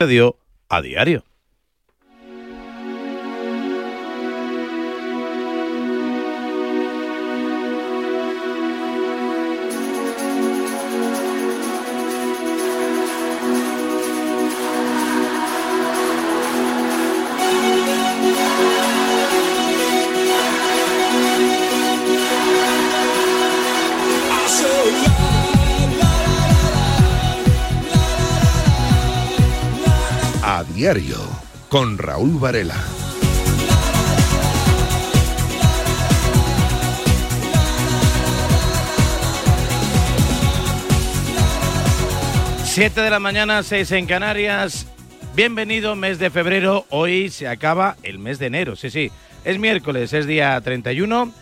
dio a diario. Diario con Raúl Varela. Siete de la mañana, seis en Canarias. Bienvenido mes de febrero. Hoy se acaba el mes de enero. Sí, sí. Es miércoles, es día 31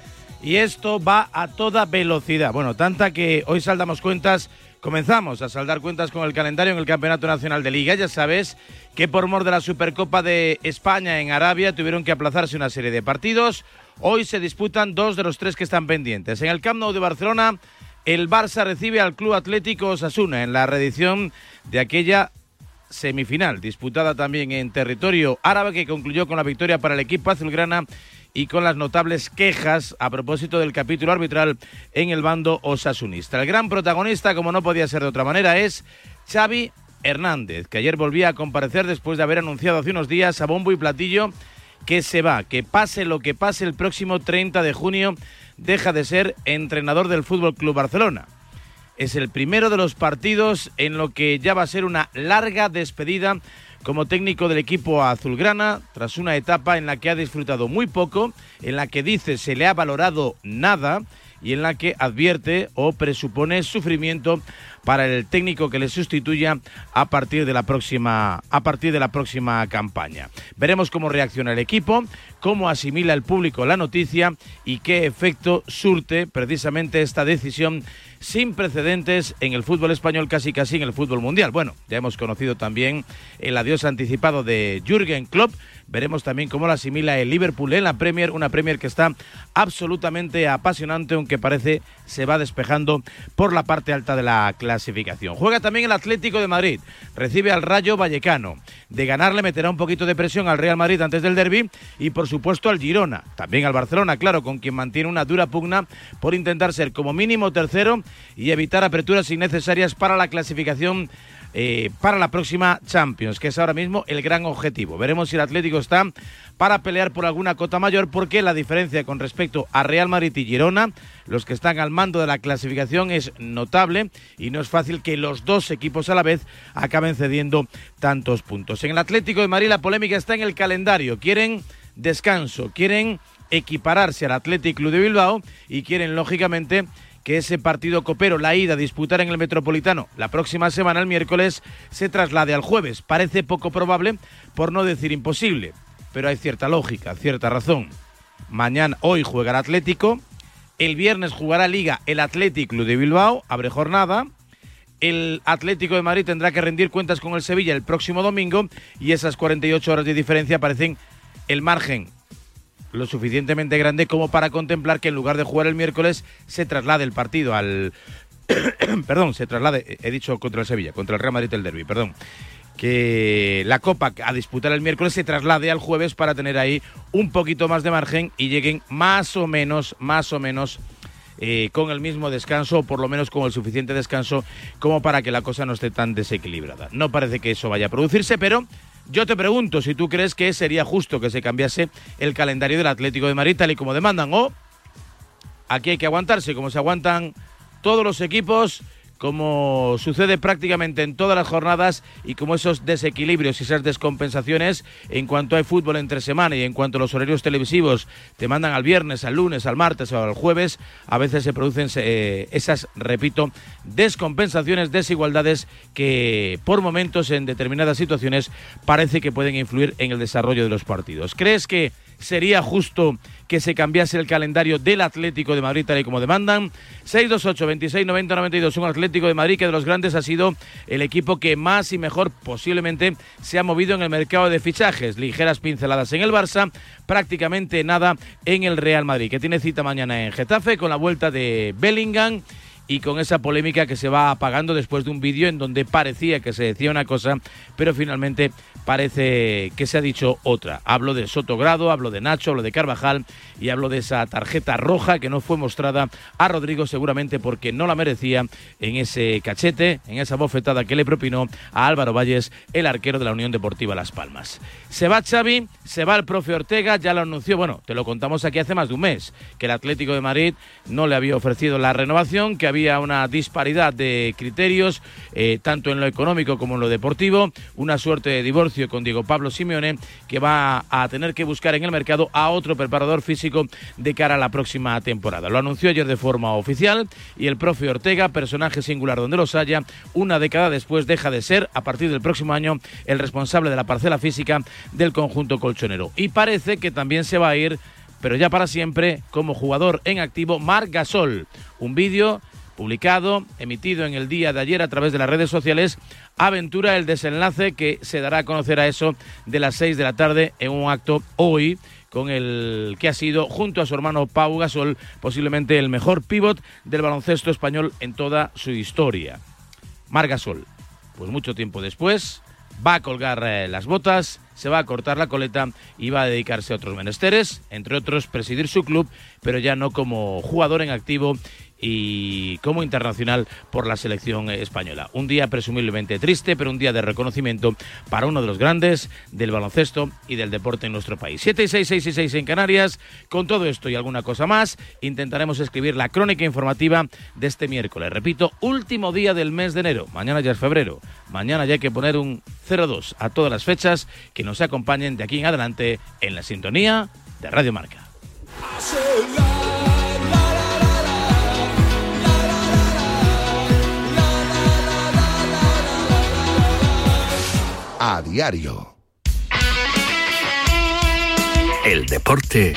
y esto va a toda velocidad. Bueno, tanta que hoy saldamos cuentas, comenzamos a saldar cuentas con el calendario en el Campeonato Nacional de Liga. Ya sabes que por mor de la Supercopa de España en Arabia tuvieron que aplazarse una serie de partidos. Hoy se disputan dos de los tres que están pendientes. En el Camp Nou de Barcelona, el Barça recibe al Club Atlético Osasuna en la reedición de aquella semifinal, disputada también en territorio árabe, que concluyó con la victoria para el equipo azulgrana y con las notables quejas a propósito del capítulo arbitral en el bando osasunista. El gran protagonista, como no podía ser de otra manera, es Xavi Hernández, que ayer volvía a comparecer después de haber anunciado hace unos días a bombo y platillo que se va, que pase lo que pase el próximo 30 de junio, deja de ser entrenador del Fútbol Club Barcelona. Es el primero de los partidos en lo que ya va a ser una larga despedida como técnico del equipo azulgrana, tras una etapa en la que ha disfrutado muy poco, en la que dice se le ha valorado nada y en la que advierte o presupone sufrimiento para el técnico que le sustituya a partir de la próxima a partir de la próxima campaña. Veremos cómo reacciona el equipo, cómo asimila el público la noticia y qué efecto surte precisamente esta decisión sin precedentes en el fútbol español, casi casi en el fútbol mundial. Bueno, ya hemos conocido también el adiós anticipado de Jürgen Klopp. Veremos también cómo lo asimila el Liverpool en la Premier, una Premier que está absolutamente apasionante, aunque parece se va despejando por la parte alta de la clasificación. Juega también el Atlético de Madrid, recibe al Rayo Vallecano. De ganarle meterá un poquito de presión al Real Madrid antes del derby y por supuesto al Girona, también al Barcelona, claro, con quien mantiene una dura pugna por intentar ser como mínimo tercero y evitar aperturas innecesarias para la clasificación eh, para la próxima Champions, que es ahora mismo el gran objetivo. Veremos si el Atlético está para pelear por alguna cota mayor, porque la diferencia con respecto a Real Madrid y Girona, los que están al mando de la clasificación, es notable y no es fácil que los dos equipos a la vez acaben cediendo tantos puntos. En el Atlético de Madrid la polémica está en el calendario. Quieren descanso, quieren equipararse al Atlético Club de Bilbao y quieren, lógicamente, que ese partido copero, la ida a disputar en el Metropolitano la próxima semana, el miércoles, se traslade al jueves. Parece poco probable, por no decir imposible, pero hay cierta lógica, cierta razón. Mañana, hoy jugará Atlético, el viernes jugará Liga el Atlético de Bilbao, abre jornada. El Atlético de Madrid tendrá que rendir cuentas con el Sevilla el próximo domingo y esas 48 horas de diferencia parecen el margen lo suficientemente grande como para contemplar que en lugar de jugar el miércoles se traslade el partido al perdón, se traslade, he dicho contra el Sevilla, contra el Real Madrid el derby, perdón. Que la Copa a disputar el miércoles se traslade al jueves para tener ahí un poquito más de margen y lleguen más o menos, más o menos eh, con el mismo descanso, o por lo menos con el suficiente descanso como para que la cosa no esté tan desequilibrada. No parece que eso vaya a producirse, pero yo te pregunto si tú crees que sería justo que se cambiase el calendario del Atlético de Madrid tal y como demandan o aquí hay que aguantarse como se aguantan todos los equipos como sucede prácticamente en todas las jornadas y como esos desequilibrios y esas descompensaciones en cuanto hay fútbol entre semana y en cuanto los horarios televisivos te mandan al viernes, al lunes, al martes o al jueves, a veces se producen eh, esas, repito, descompensaciones, desigualdades que por momentos en determinadas situaciones parece que pueden influir en el desarrollo de los partidos. ¿Crees que sería justo que se cambiase el calendario del Atlético de Madrid tal y como demandan. 628 26 90 92 un Atlético de Madrid que de los grandes ha sido el equipo que más y mejor posiblemente se ha movido en el mercado de fichajes. Ligeras pinceladas en el Barça, prácticamente nada en el Real Madrid, que tiene cita mañana en Getafe con la vuelta de Bellingham y con esa polémica que se va apagando después de un vídeo en donde parecía que se decía una cosa, pero finalmente parece que se ha dicho otra. Hablo de Sotogrado, hablo de Nacho, hablo de Carvajal y hablo de esa tarjeta roja que no fue mostrada a Rodrigo seguramente porque no la merecía en ese cachete, en esa bofetada que le propinó a Álvaro Valles, el arquero de la Unión Deportiva Las Palmas. Se va Xavi, se va el profe Ortega, ya lo anunció, bueno, te lo contamos aquí hace más de un mes, que el Atlético de Madrid no le había ofrecido la renovación, que había una disparidad de criterios, eh, tanto en lo económico como en lo deportivo, una suerte de divorcio con Diego Pablo Simeone, que va a tener que buscar en el mercado a otro preparador físico de cara a la próxima temporada. Lo anunció ayer de forma oficial y el profe Ortega, personaje singular donde los haya, una década después deja de ser, a partir del próximo año, el responsable de la parcela física del conjunto colchonero. Y parece que también se va a ir, pero ya para siempre, como jugador en activo, Marc Gasol. Un vídeo publicado, emitido en el día de ayer a través de las redes sociales, aventura el desenlace que se dará a conocer a eso de las 6 de la tarde en un acto hoy con el que ha sido, junto a su hermano Pau Gasol, posiblemente el mejor pívot del baloncesto español en toda su historia. Mar Gasol, pues mucho tiempo después, va a colgar eh, las botas, se va a cortar la coleta y va a dedicarse a otros menesteres, entre otros presidir su club, pero ya no como jugador en activo y como internacional por la selección española. Un día presumiblemente triste, pero un día de reconocimiento para uno de los grandes del baloncesto y del deporte en nuestro país. 7 y 6, 6 y 6 en Canarias. Con todo esto y alguna cosa más, intentaremos escribir la crónica informativa de este miércoles. Repito, último día del mes de enero. Mañana ya es febrero. Mañana ya hay que poner un 0-2 a todas las fechas que nos acompañen de aquí en adelante en la sintonía de Radio Marca. A diario. El deporte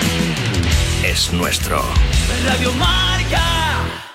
es nuestro. Radio Marca.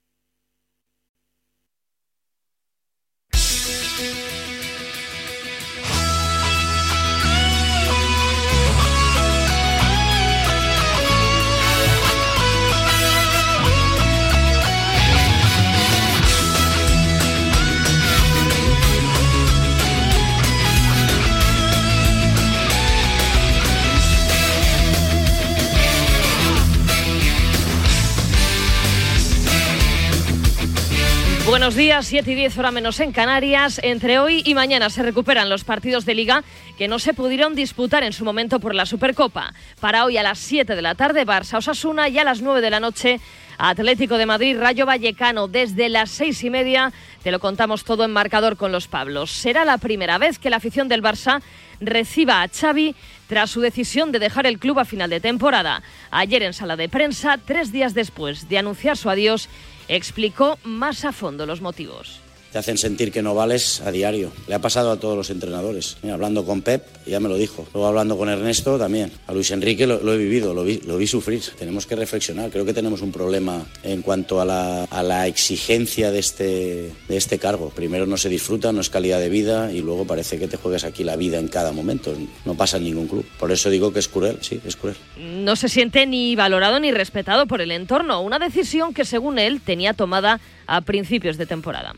Buenos días, 7 y 10 hora menos en Canarias. Entre hoy y mañana se recuperan los partidos de liga que no se pudieron disputar en su momento por la Supercopa. Para hoy a las 7 de la tarde, Barça Osasuna y a las 9 de la noche, Atlético de Madrid, Rayo Vallecano. Desde las 6 y media te lo contamos todo en marcador con los Pablos. Será la primera vez que la afición del Barça reciba a Xavi tras su decisión de dejar el club a final de temporada. Ayer en sala de prensa, tres días después de anunciar su adiós, explicó más a fondo los motivos te hacen sentir que no vales a diario. Le ha pasado a todos los entrenadores. Mira, hablando con Pep, ya me lo dijo. Luego hablando con Ernesto también. A Luis Enrique lo, lo he vivido, lo vi, lo vi, sufrir. Tenemos que reflexionar. Creo que tenemos un problema en cuanto a la, a la, exigencia de este, de este cargo. Primero no se disfruta, no es calidad de vida y luego parece que te juegas aquí la vida en cada momento. No pasa en ningún club. Por eso digo que es cruel, sí, es cruel. No se siente ni valorado ni respetado por el entorno. Una decisión que según él tenía tomada a principios de temporada.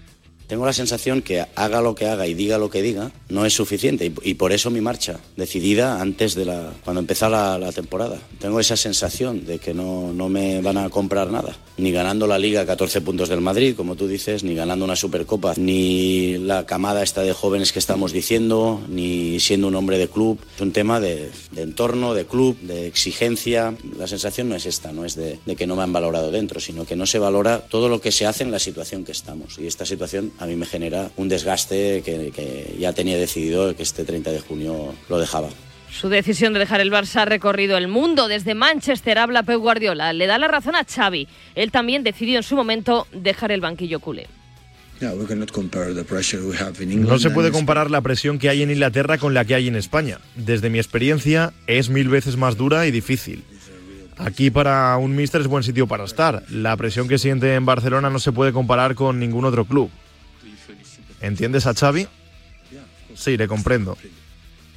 Tengo la sensación que haga lo que haga y diga lo que diga no es suficiente y, y por eso mi marcha, decidida antes de la cuando empezó la, la, temporada. Tengo esa sensación de que no, no, me van a comprar nada, ni ganando la Liga 14 puntos del Madrid, como tú dices, ni ganando una Supercopa, ni la camada esta de jóvenes que estamos diciendo, ni siendo un hombre de club. Es un tema de, de entorno, de club, de exigencia. La sensación no es esta, no es de, de que no me han valorado dentro, sino que no se valora todo lo que se hace en la situación que estamos. Y esta situación a mí me genera un desgaste que, que, ya tenía decidido que este 30 de junio lo dejaba. Su decisión de dejar el Barça ha recorrido el mundo. Desde Manchester habla Pep Guardiola. Le da la razón a Xavi. Él también decidió en su momento dejar el banquillo culé. No se puede comparar la presión que hay en Inglaterra con la que hay en España. Desde mi experiencia es mil veces más dura y difícil. Aquí para un míster es buen sitio para estar. La presión que siente en Barcelona no se puede comparar con ningún otro club. ¿Entiendes a Xavi? Sí, le comprendo.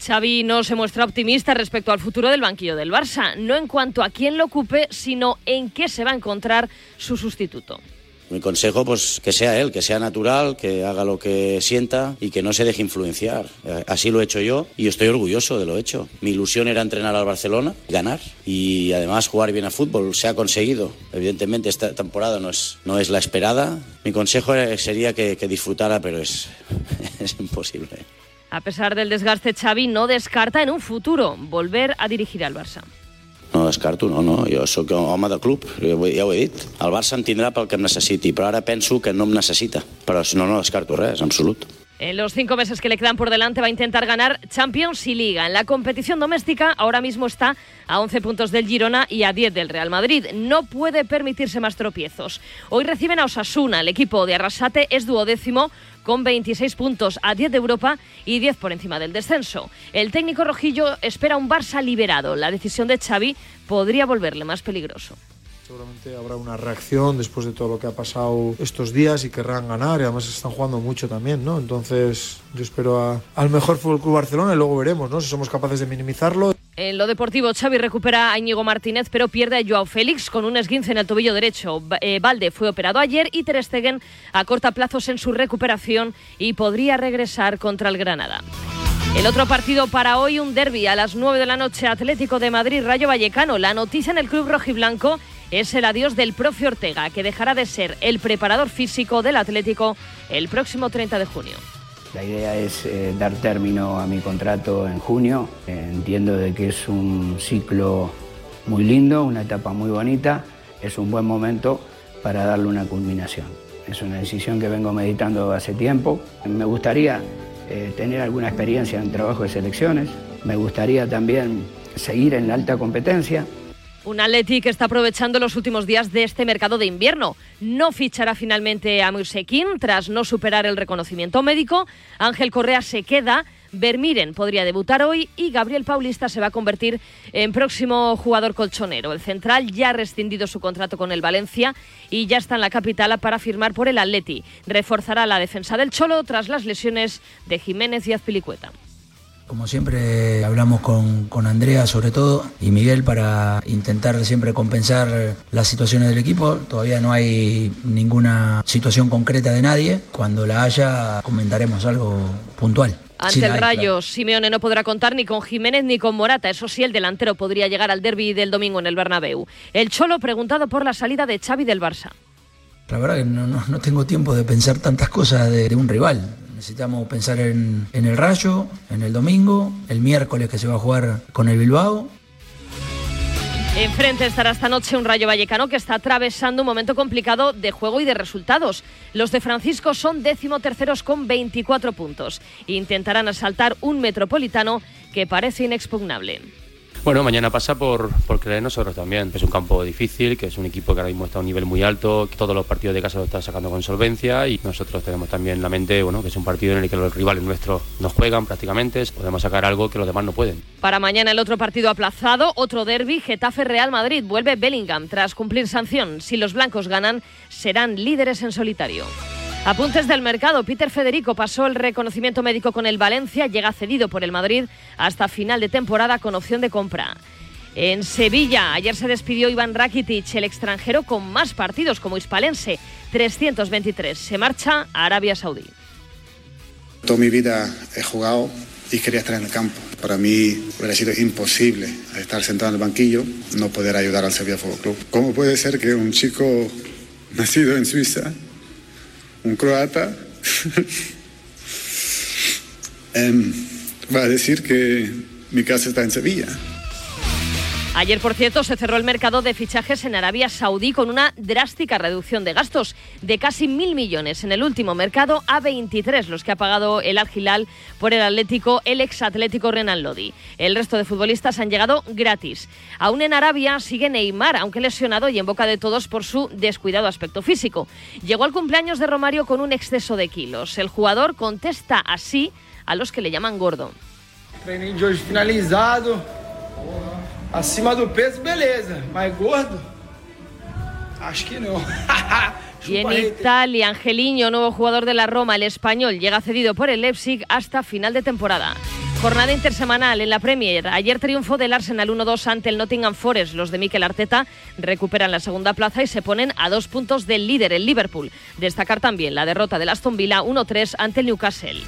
Xavi no se muestra optimista respecto al futuro del banquillo del Barça, no en cuanto a quién lo ocupe, sino en qué se va a encontrar su sustituto. Mi consejo, pues que sea él, que sea natural, que haga lo que sienta y que no se deje influenciar. Eh, así lo he hecho yo y estoy orgulloso de lo hecho. Mi ilusión era entrenar al Barcelona, ganar y además jugar bien a fútbol. Se ha conseguido. Evidentemente esta temporada no es, no es la esperada. Mi consejo sería que, que disfrutara, pero es, es imposible. A pesar del desgaste, Xavi no descarta en un futuro volver a dirigir al Barça. No descarto, no, no. Jo sóc home de club, ja ho he dit. El Barça em tindrà pel que em necessiti, però ara penso que no em necessita. Però no, no descarto res, en absolut. En los cinco meses que le quedan por delante va a intentar ganar Champions y Liga. En la competición doméstica ahora mismo está a 11 puntos del Girona y a 10 del Real Madrid. No puede permitirse más tropiezos. Hoy reciben a Osasuna. El equipo de Arrasate es duodécimo con 26 puntos a 10 de Europa y 10 por encima del descenso. El técnico rojillo espera un Barça liberado. La decisión de Xavi podría volverle más peligroso. Seguramente habrá una reacción después de todo lo que ha pasado estos días y querrán ganar y además están jugando mucho también, ¿no? Entonces yo espero al mejor Fútbol Club Barcelona y luego veremos, ¿no? Si somos capaces de minimizarlo. En lo deportivo, Xavi recupera a Íñigo Martínez, pero pierde a Joao Félix con un esguince en el tobillo derecho. Eh, Valde fue operado ayer y Ter Stegen acorta plazos en su recuperación y podría regresar contra el Granada. El otro partido para hoy, un derby a las 9 de la noche, Atlético de Madrid, Rayo Vallecano. La noticia en el club rojiblanco es el adiós del profe Ortega, que dejará de ser el preparador físico del Atlético el próximo 30 de junio. La idea es eh, dar término a mi contrato en junio. Eh, entiendo de que es un ciclo muy lindo, una etapa muy bonita. Es un buen momento para darle una culminación. Es una decisión que vengo meditando hace tiempo. Me gustaría eh, tener alguna experiencia en trabajo de selecciones. Me gustaría también seguir en la alta competencia. Un Atleti que está aprovechando los últimos días de este mercado de invierno. No fichará finalmente a Mursequín tras no superar el reconocimiento médico. Ángel Correa se queda. Vermiren podría debutar hoy y Gabriel Paulista se va a convertir en próximo jugador colchonero. El central ya ha rescindido su contrato con el Valencia y ya está en la capital para firmar por el Atleti. Reforzará la defensa del Cholo tras las lesiones de Jiménez y Azpilicueta. Como siempre hablamos con, con, Andrea sobre todo y Miguel para intentar siempre compensar las situaciones del equipo. Todavía no hay ninguna situación concreta de nadie. Cuando la haya comentaremos algo puntual. Ante el Rayo, Simeone no podrá contar ni con Jiménez ni con Morata. Eso sí, el delantero podría llegar al derby del domingo en el Bernabéu. El Cholo preguntado por la salida de Xavi del Barça. La verdad que no, no, no tengo tiempo de pensar tantas cosas de, de un rival. Necesitamos pensar en, el Rayo, en el domingo, el miércoles que se va a jugar con el Bilbao. Enfrente estará esta noche un Rayo Vallecano que está atravesando un momento complicado de juego y de resultados. Los de Francisco son décimo terceros con 24 puntos. Intentarán asaltar un metropolitano que parece inexpugnable. Bueno, mañana pasa por, por creer nosotros también. Es un campo difícil, que es un equipo que ahora mismo está a un nivel muy alto, que todos los partidos de casa lo están sacando con solvencia y nosotros tenemos también la mente bueno, que es un partido en el que los rivales nuestros nos juegan prácticamente, podemos sacar algo que los demás no pueden. Para mañana el otro partido aplazado, otro derby, Getafe Real Madrid. Vuelve Bellingham tras cumplir sanción. Si los blancos ganan, serán líderes en solitario. Apuntes del mercado. Peter Federico pasó el reconocimiento médico con el Valencia, llega cedido por el Madrid hasta final de temporada con opción de compra. En Sevilla, ayer se despidió Iván Rakitic, el extranjero con más partidos como hispalense, 323. Se marcha a Arabia Saudí. Toda mi vida he jugado y quería estar en el campo. Para mí hubiera sido imposible estar sentado en el banquillo, no poder ayudar al Sevilla Fútbol Club. ¿Cómo puede ser que un chico nacido en Suiza un croata um, va a decir que mi casa está en Sevilla. Ayer, por cierto, se cerró el mercado de fichajes en Arabia Saudí con una drástica reducción de gastos de casi mil millones en el último mercado a 23 los que ha pagado el Al Hilal por el Atlético, el ex Atlético Renan Lodi. El resto de futbolistas han llegado gratis. Aún en Arabia sigue Neymar, aunque lesionado y en boca de todos por su descuidado aspecto físico. Llegó al cumpleaños de Romario con un exceso de kilos. El jugador contesta así a los que le llaman gordo. finalizado Acima do peso, beleza. Mas gordo? Acho que no. Y en Italia, Angeliño, nuevo jugador de la Roma, el español, llega cedido por el Leipzig hasta final de temporada. Jornada intersemanal en la Premier. Ayer triunfo del Arsenal 1-2 ante el Nottingham Forest. Los de Mikel Arteta recuperan la segunda plaza y se ponen a dos puntos del líder, el Liverpool. Destacar también la derrota del Aston Villa 1-3 ante el Newcastle.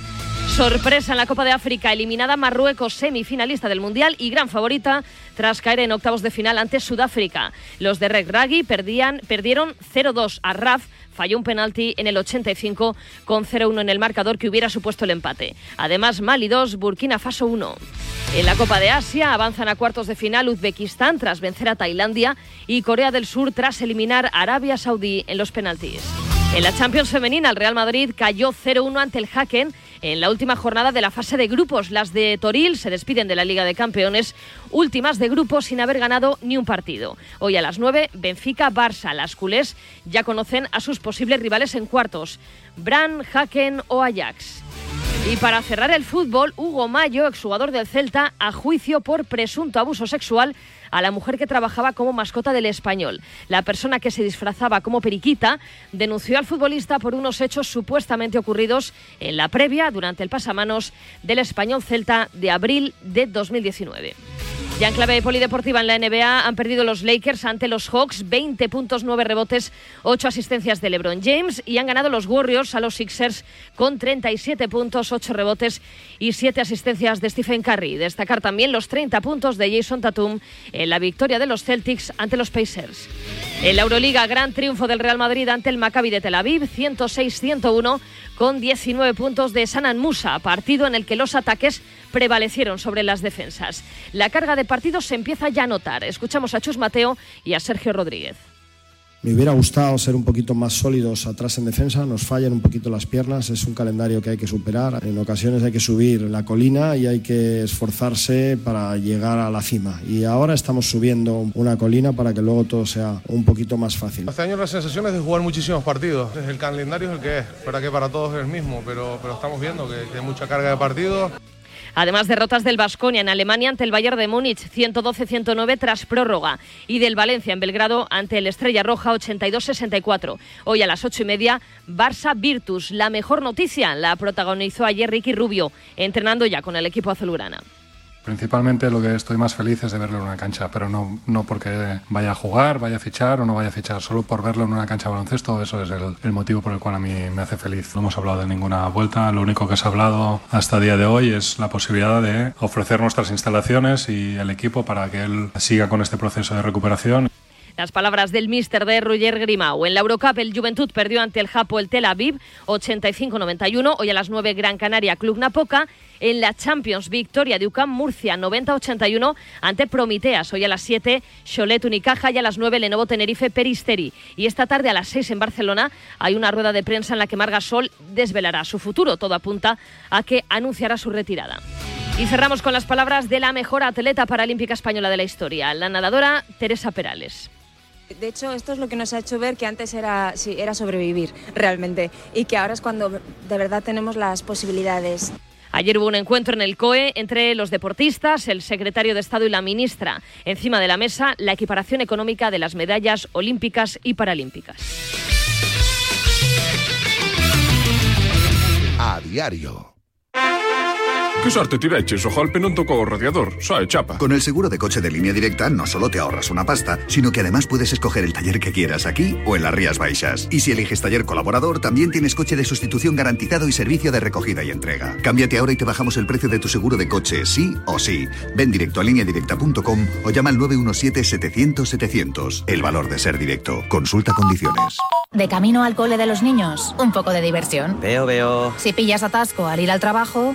Sorpresa en la Copa de África, eliminada Marruecos, semifinalista del Mundial y gran favorita tras caer en octavos de final ante Sudáfrica. Los de Reg Raggi perdían, perdieron 0-2 a Raf, falló un penalti en el 85 con 0-1 en el marcador que hubiera supuesto el empate. Además, Mali 2, Burkina Faso 1. En la Copa de Asia avanzan a cuartos de final Uzbekistán tras vencer a Tailandia y Corea del Sur tras eliminar a Arabia Saudí en los penaltis. En la Champions femenina, el Real Madrid cayó 0-1 ante el Haken en la última jornada de la fase de grupos. Las de Toril se despiden de la Liga de Campeones, últimas de grupo sin haber ganado ni un partido. Hoy a las 9, Benfica-Barça. Las culés ya conocen a sus posibles rivales en cuartos, Bran, Haken o Ajax. Y para cerrar el fútbol, Hugo Mayo, exjugador del Celta, a juicio por presunto abuso sexual a la mujer que trabajaba como mascota del español. La persona que se disfrazaba como periquita denunció al futbolista por unos hechos supuestamente ocurridos en la previa durante el pasamanos del español Celta de abril de 2019. Ya en clave polideportiva en la NBA han perdido los Lakers ante los Hawks, 20 puntos, 9 rebotes, 8 asistencias de LeBron James y han ganado los Warriors a los Sixers con 37 puntos, 8 rebotes y 7 asistencias de Stephen Curry. Destacar también los 30 puntos de Jason Tatum en la victoria de los Celtics ante los Pacers. En la Euroliga, gran triunfo del Real Madrid ante el Maccabi de Tel Aviv, 106-101 con 19 puntos de Sanan Musa, partido en el que los ataques prevalecieron sobre las defensas. La carga de partidos se empieza ya a notar. Escuchamos a Chus Mateo y a Sergio Rodríguez. Me hubiera gustado ser un poquito más sólidos atrás en defensa, nos fallan un poquito las piernas, es un calendario que hay que superar. En ocasiones hay que subir la colina y hay que esforzarse para llegar a la cima. Y ahora estamos subiendo una colina para que luego todo sea un poquito más fácil. Este año la sensación es de jugar muchísimos partidos. El calendario es el que es, para que para todos es el mismo, pero, pero estamos viendo que, hay mucha carga de partidos. Además, derrotas del Vasconia en Alemania ante el Bayern de Múnich 112-109 tras prórroga y del Valencia en Belgrado ante el Estrella Roja 82-64. Hoy a las ocho y media, Barça Virtus. La mejor noticia la protagonizó ayer Ricky Rubio, entrenando ya con el equipo azulgrana. Principalmente lo que estoy más feliz es de verlo en una cancha, pero no, no porque vaya a jugar, vaya a fichar o no vaya a fichar, solo por verlo en una cancha de baloncesto, eso es el, el motivo por el cual a mí me hace feliz. No hemos hablado de ninguna vuelta, lo único que se ha hablado hasta el día de hoy es la posibilidad de ofrecer nuestras instalaciones y el equipo para que él siga con este proceso de recuperación. Las palabras del míster de Roger Grimau. En la Eurocup, el Juventud perdió ante el Japo el Tel Aviv 85-91. Hoy a las 9, Gran Canaria, Club Napoca. En la Champions, victoria de UCAM Murcia 90-81 ante Promiteas. Hoy a las 7, Cholet Unicaja y a las 9, Lenovo Tenerife Peristeri. Y esta tarde a las 6 en Barcelona hay una rueda de prensa en la que Margasol desvelará su futuro. Todo apunta a que anunciará su retirada. Y cerramos con las palabras de la mejor atleta paralímpica española de la historia, la nadadora Teresa Perales. De hecho, esto es lo que nos ha hecho ver que antes era, sí, era sobrevivir realmente y que ahora es cuando de verdad tenemos las posibilidades. Ayer hubo un encuentro en el COE entre los deportistas, el secretario de Estado y la ministra. Encima de la mesa, la equiparación económica de las medallas olímpicas y paralímpicas. A diario. Che sorte ti vecchis, o non tocou o radiador, xa é chapa. Con el seguro de coche de línea directa no solo te ahorras una pasta, sino que además puedes escoger el taller que quieras aquí o en las Rías Baixas. Y si eliges taller colaborador, también tienes coche de sustitución garantizado y servicio de recogida y entrega. Cámbiate ahora y te bajamos el precio de tu seguro de coche, sí o sí. Ven directo a lineadirecta.com o llama al 917-700-700. El valor de ser directo. Consulta condiciones. De camino al cole de los niños, un poco de diversión. Veo, veo. Si pillas atasco al ir al trabajo,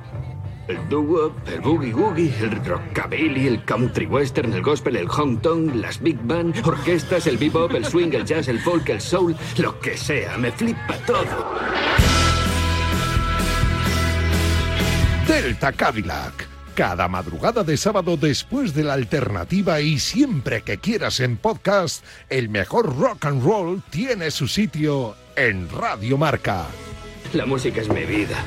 El doo-wop, el boogie-woogie, el rockabilly, el country western, el gospel, el honk-tonk, las big band, orquestas, el bebop, el swing, el jazz, el folk, el soul, lo que sea, me flipa todo. Delta Cadillac. Cada madrugada de sábado después de la alternativa y siempre que quieras en podcast, el mejor rock and roll tiene su sitio en Radio Marca. La música es mi vida.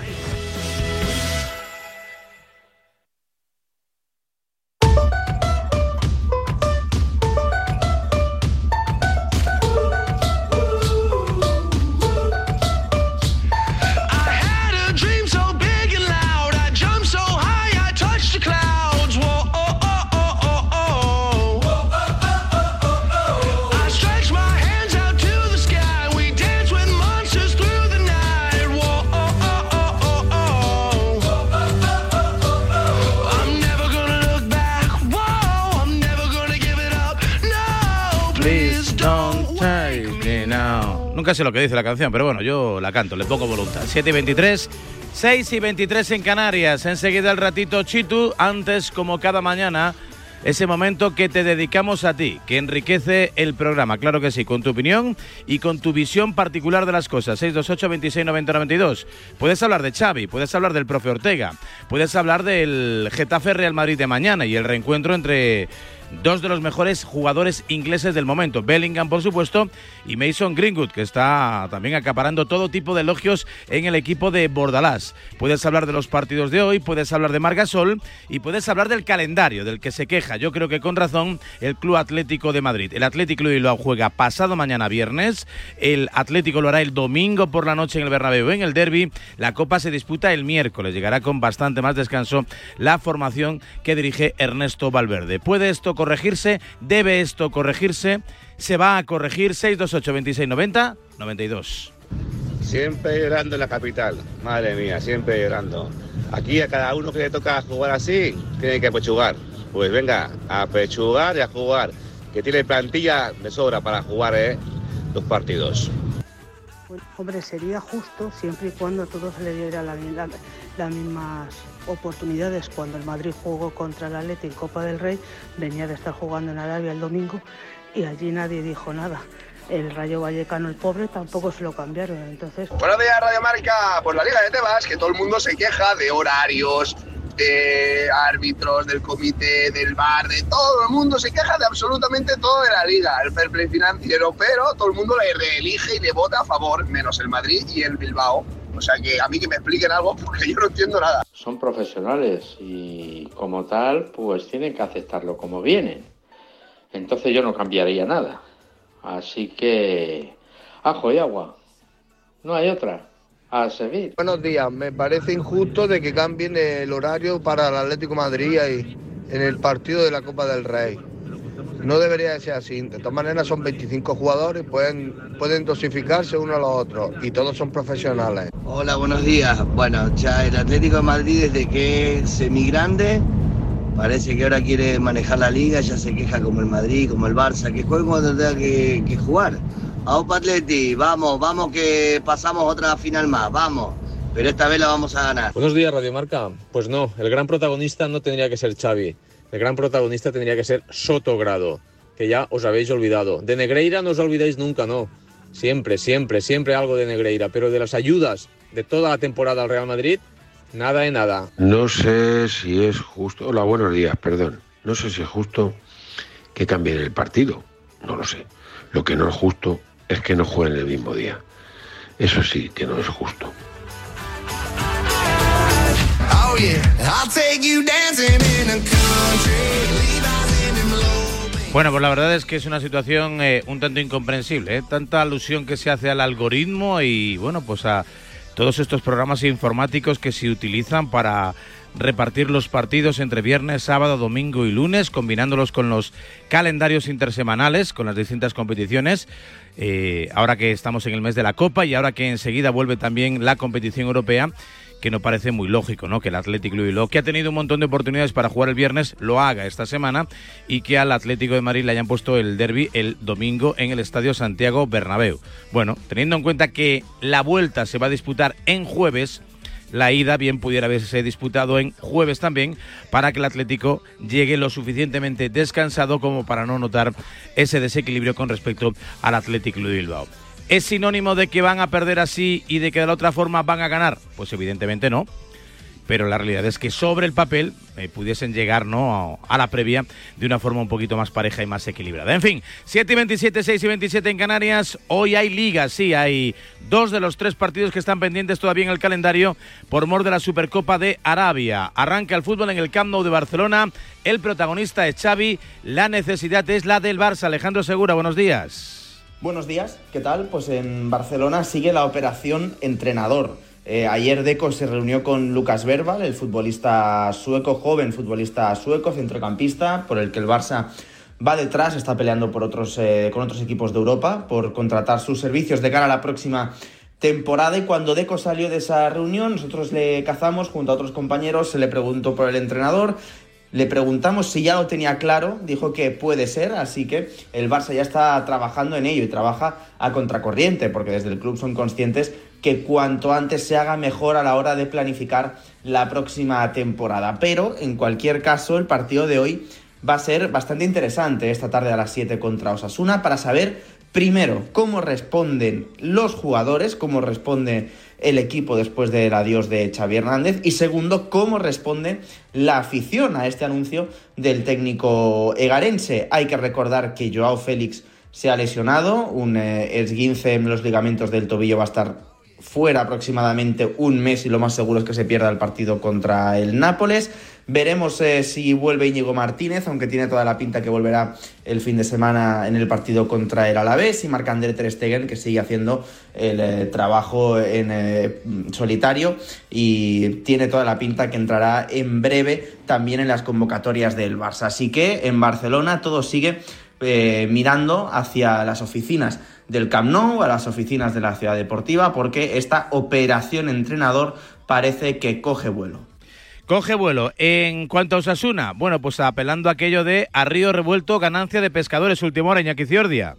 Sé lo que dice la canción, pero bueno, yo la canto, le pongo voluntad. 7 y 23, 6 y 23 en Canarias. Enseguida el ratito Chitu, antes como cada mañana. Ese momento que te dedicamos a ti, que enriquece el programa, claro que sí, con tu opinión y con tu visión particular de las cosas. 628 26 90 92. Puedes hablar de Xavi, puedes hablar del profe Ortega, puedes hablar del Getafe Real Madrid de mañana y el reencuentro entre dos de los mejores jugadores ingleses del momento, Bellingham por supuesto y Mason Greenwood, que está también acaparando todo tipo de elogios en el equipo de Bordalás. Puedes hablar de los partidos de hoy, puedes hablar de Margasol y puedes hablar del calendario del que se queja, yo creo que con razón, el Club Atlético de Madrid. El Atlético de Bilbao juega pasado mañana viernes, el Atlético lo hará el domingo por la noche en el Bernabéu en el Derby, la Copa se disputa el miércoles, llegará con bastante más descanso la formación que dirige Ernesto Valverde. ¿Puede esto corregirse? ¿Debe esto corregirse? Se va a corregir 628 26 90 92. Siempre llorando en la capital, madre mía, siempre llorando. Aquí a cada uno que le toca jugar así, tiene que apechugar. Pues venga, a pechugar y a jugar, que tiene plantilla de sobra para jugar ¿eh? los partidos. Hombre, sería justo siempre y cuando a todos le diera la- la- las mismas oportunidades. Cuando el Madrid jugó contra el Atleti en Copa del Rey, venía de estar jugando en Arabia el domingo y allí nadie dijo nada. El Rayo Vallecano, el pobre, tampoco se lo cambiaron. Entonces, Buenos días, Radio Marca. Pues la Liga de Tebas, que todo el mundo se queja de horarios, de árbitros, del comité, del bar, de todo el mundo se queja de absolutamente todo de la Liga, el fair play financiero, pero todo el mundo le reelige y le vota a favor, menos el Madrid y el Bilbao. O sea que a mí que me expliquen algo porque yo no entiendo nada. Son profesionales y como tal, pues tienen que aceptarlo como vienen. Entonces yo no cambiaría nada. Así que ajo y agua. No hay otra. A seguir. Buenos días, me parece injusto de que cambien el horario para el Atlético Madrid y en el partido de la Copa del Rey. No debería de ser así. De todas maneras son 25 jugadores, pueden, pueden dosificarse uno a los otros y todos son profesionales. Hola, buenos días. Bueno, ya el Atlético de Madrid desde que es semigrande, parece que ahora quiere manejar la liga, ya se queja como el Madrid, como el Barça, que juegue cuando tenga que, que jugar. Aupa Atleti, vamos, vamos que pasamos otra final más, vamos. Pero esta vez la vamos a ganar. Buenos días, Radio Marca. Pues no, el gran protagonista no tendría que ser Xavi. El gran protagonista tendría que ser Sotogrado, que ya os habéis olvidado. De Negreira no os olvidáis nunca, no. Siempre, siempre, siempre algo de Negreira. Pero de las ayudas de toda la temporada al Real Madrid, nada de nada. No sé si es justo. Hola, buenos días, perdón. No sé si es justo que cambien el partido. No lo sé. Lo que no es justo es que no jueguen el mismo día. Eso sí que no es justo. Oh Bueno, pues la verdad es que es una situación eh, un tanto incomprensible, ¿eh? tanta alusión que se hace al algoritmo y bueno, pues a todos estos programas informáticos que se utilizan para repartir los partidos entre viernes, sábado, domingo y lunes, combinándolos con los calendarios intersemanales, con las distintas competiciones. Eh, ahora que estamos en el mes de la Copa y ahora que enseguida vuelve también la competición europea, que no parece muy lógico, ¿no? Que el Atlético de Bilbao, que ha tenido un montón de oportunidades para jugar el viernes, lo haga esta semana y que al Atlético de Madrid le hayan puesto el derby el domingo en el Estadio Santiago Bernabéu. Bueno, teniendo en cuenta que la vuelta se va a disputar en jueves, la ida bien pudiera haberse disputado en jueves también para que el Atlético llegue lo suficientemente descansado como para no notar ese desequilibrio con respecto al Atlético de Bilbao. ¿Es sinónimo de que van a perder así y de que de la otra forma van a ganar? Pues evidentemente no. Pero la realidad es que sobre el papel eh, pudiesen llegar ¿no? a la previa de una forma un poquito más pareja y más equilibrada. En fin, 7 y 27, 6 y 27 en Canarias. Hoy hay ligas, sí, hay dos de los tres partidos que están pendientes todavía en el calendario por mor de la Supercopa de Arabia. Arranca el fútbol en el Camp Nou de Barcelona. El protagonista es Xavi. La necesidad es la del Barça. Alejandro Segura, buenos días. Buenos días, ¿qué tal? Pues en Barcelona sigue la operación entrenador. Eh, ayer Deco se reunió con Lucas Verbal, el futbolista sueco, joven futbolista sueco, centrocampista, por el que el Barça va detrás, está peleando por otros, eh, con otros equipos de Europa por contratar sus servicios de cara a la próxima temporada. Y cuando Deco salió de esa reunión, nosotros le cazamos junto a otros compañeros, se le preguntó por el entrenador. Le preguntamos si ya lo tenía claro, dijo que puede ser, así que el Barça ya está trabajando en ello y trabaja a contracorriente, porque desde el club son conscientes que cuanto antes se haga mejor a la hora de planificar la próxima temporada. Pero en cualquier caso, el partido de hoy va a ser bastante interesante esta tarde a las 7 contra Osasuna para saber primero cómo responden los jugadores, cómo responde el equipo después del adiós de Xavi Hernández y segundo cómo responde la afición a este anuncio del técnico egarense. Hay que recordar que Joao Félix se ha lesionado, un eh, esguince en los ligamentos del tobillo va a estar fuera aproximadamente un mes y lo más seguro es que se pierda el partido contra el Nápoles. Veremos eh, si vuelve Íñigo Martínez, aunque tiene toda la pinta que volverá el fin de semana en el partido contra el Alavés y Marc-André Ter Stegen que sigue haciendo el eh, trabajo en eh, solitario y tiene toda la pinta que entrará en breve también en las convocatorias del Barça. Así que en Barcelona todo sigue eh, mirando hacia las oficinas del Camp Nou, a las oficinas de la ciudad deportiva, porque esta operación entrenador parece que coge vuelo. Coge vuelo. En cuanto a Osasuna, bueno, pues apelando a aquello de a río revuelto, ganancia de pescadores, última hora, Iñaki Ciordia.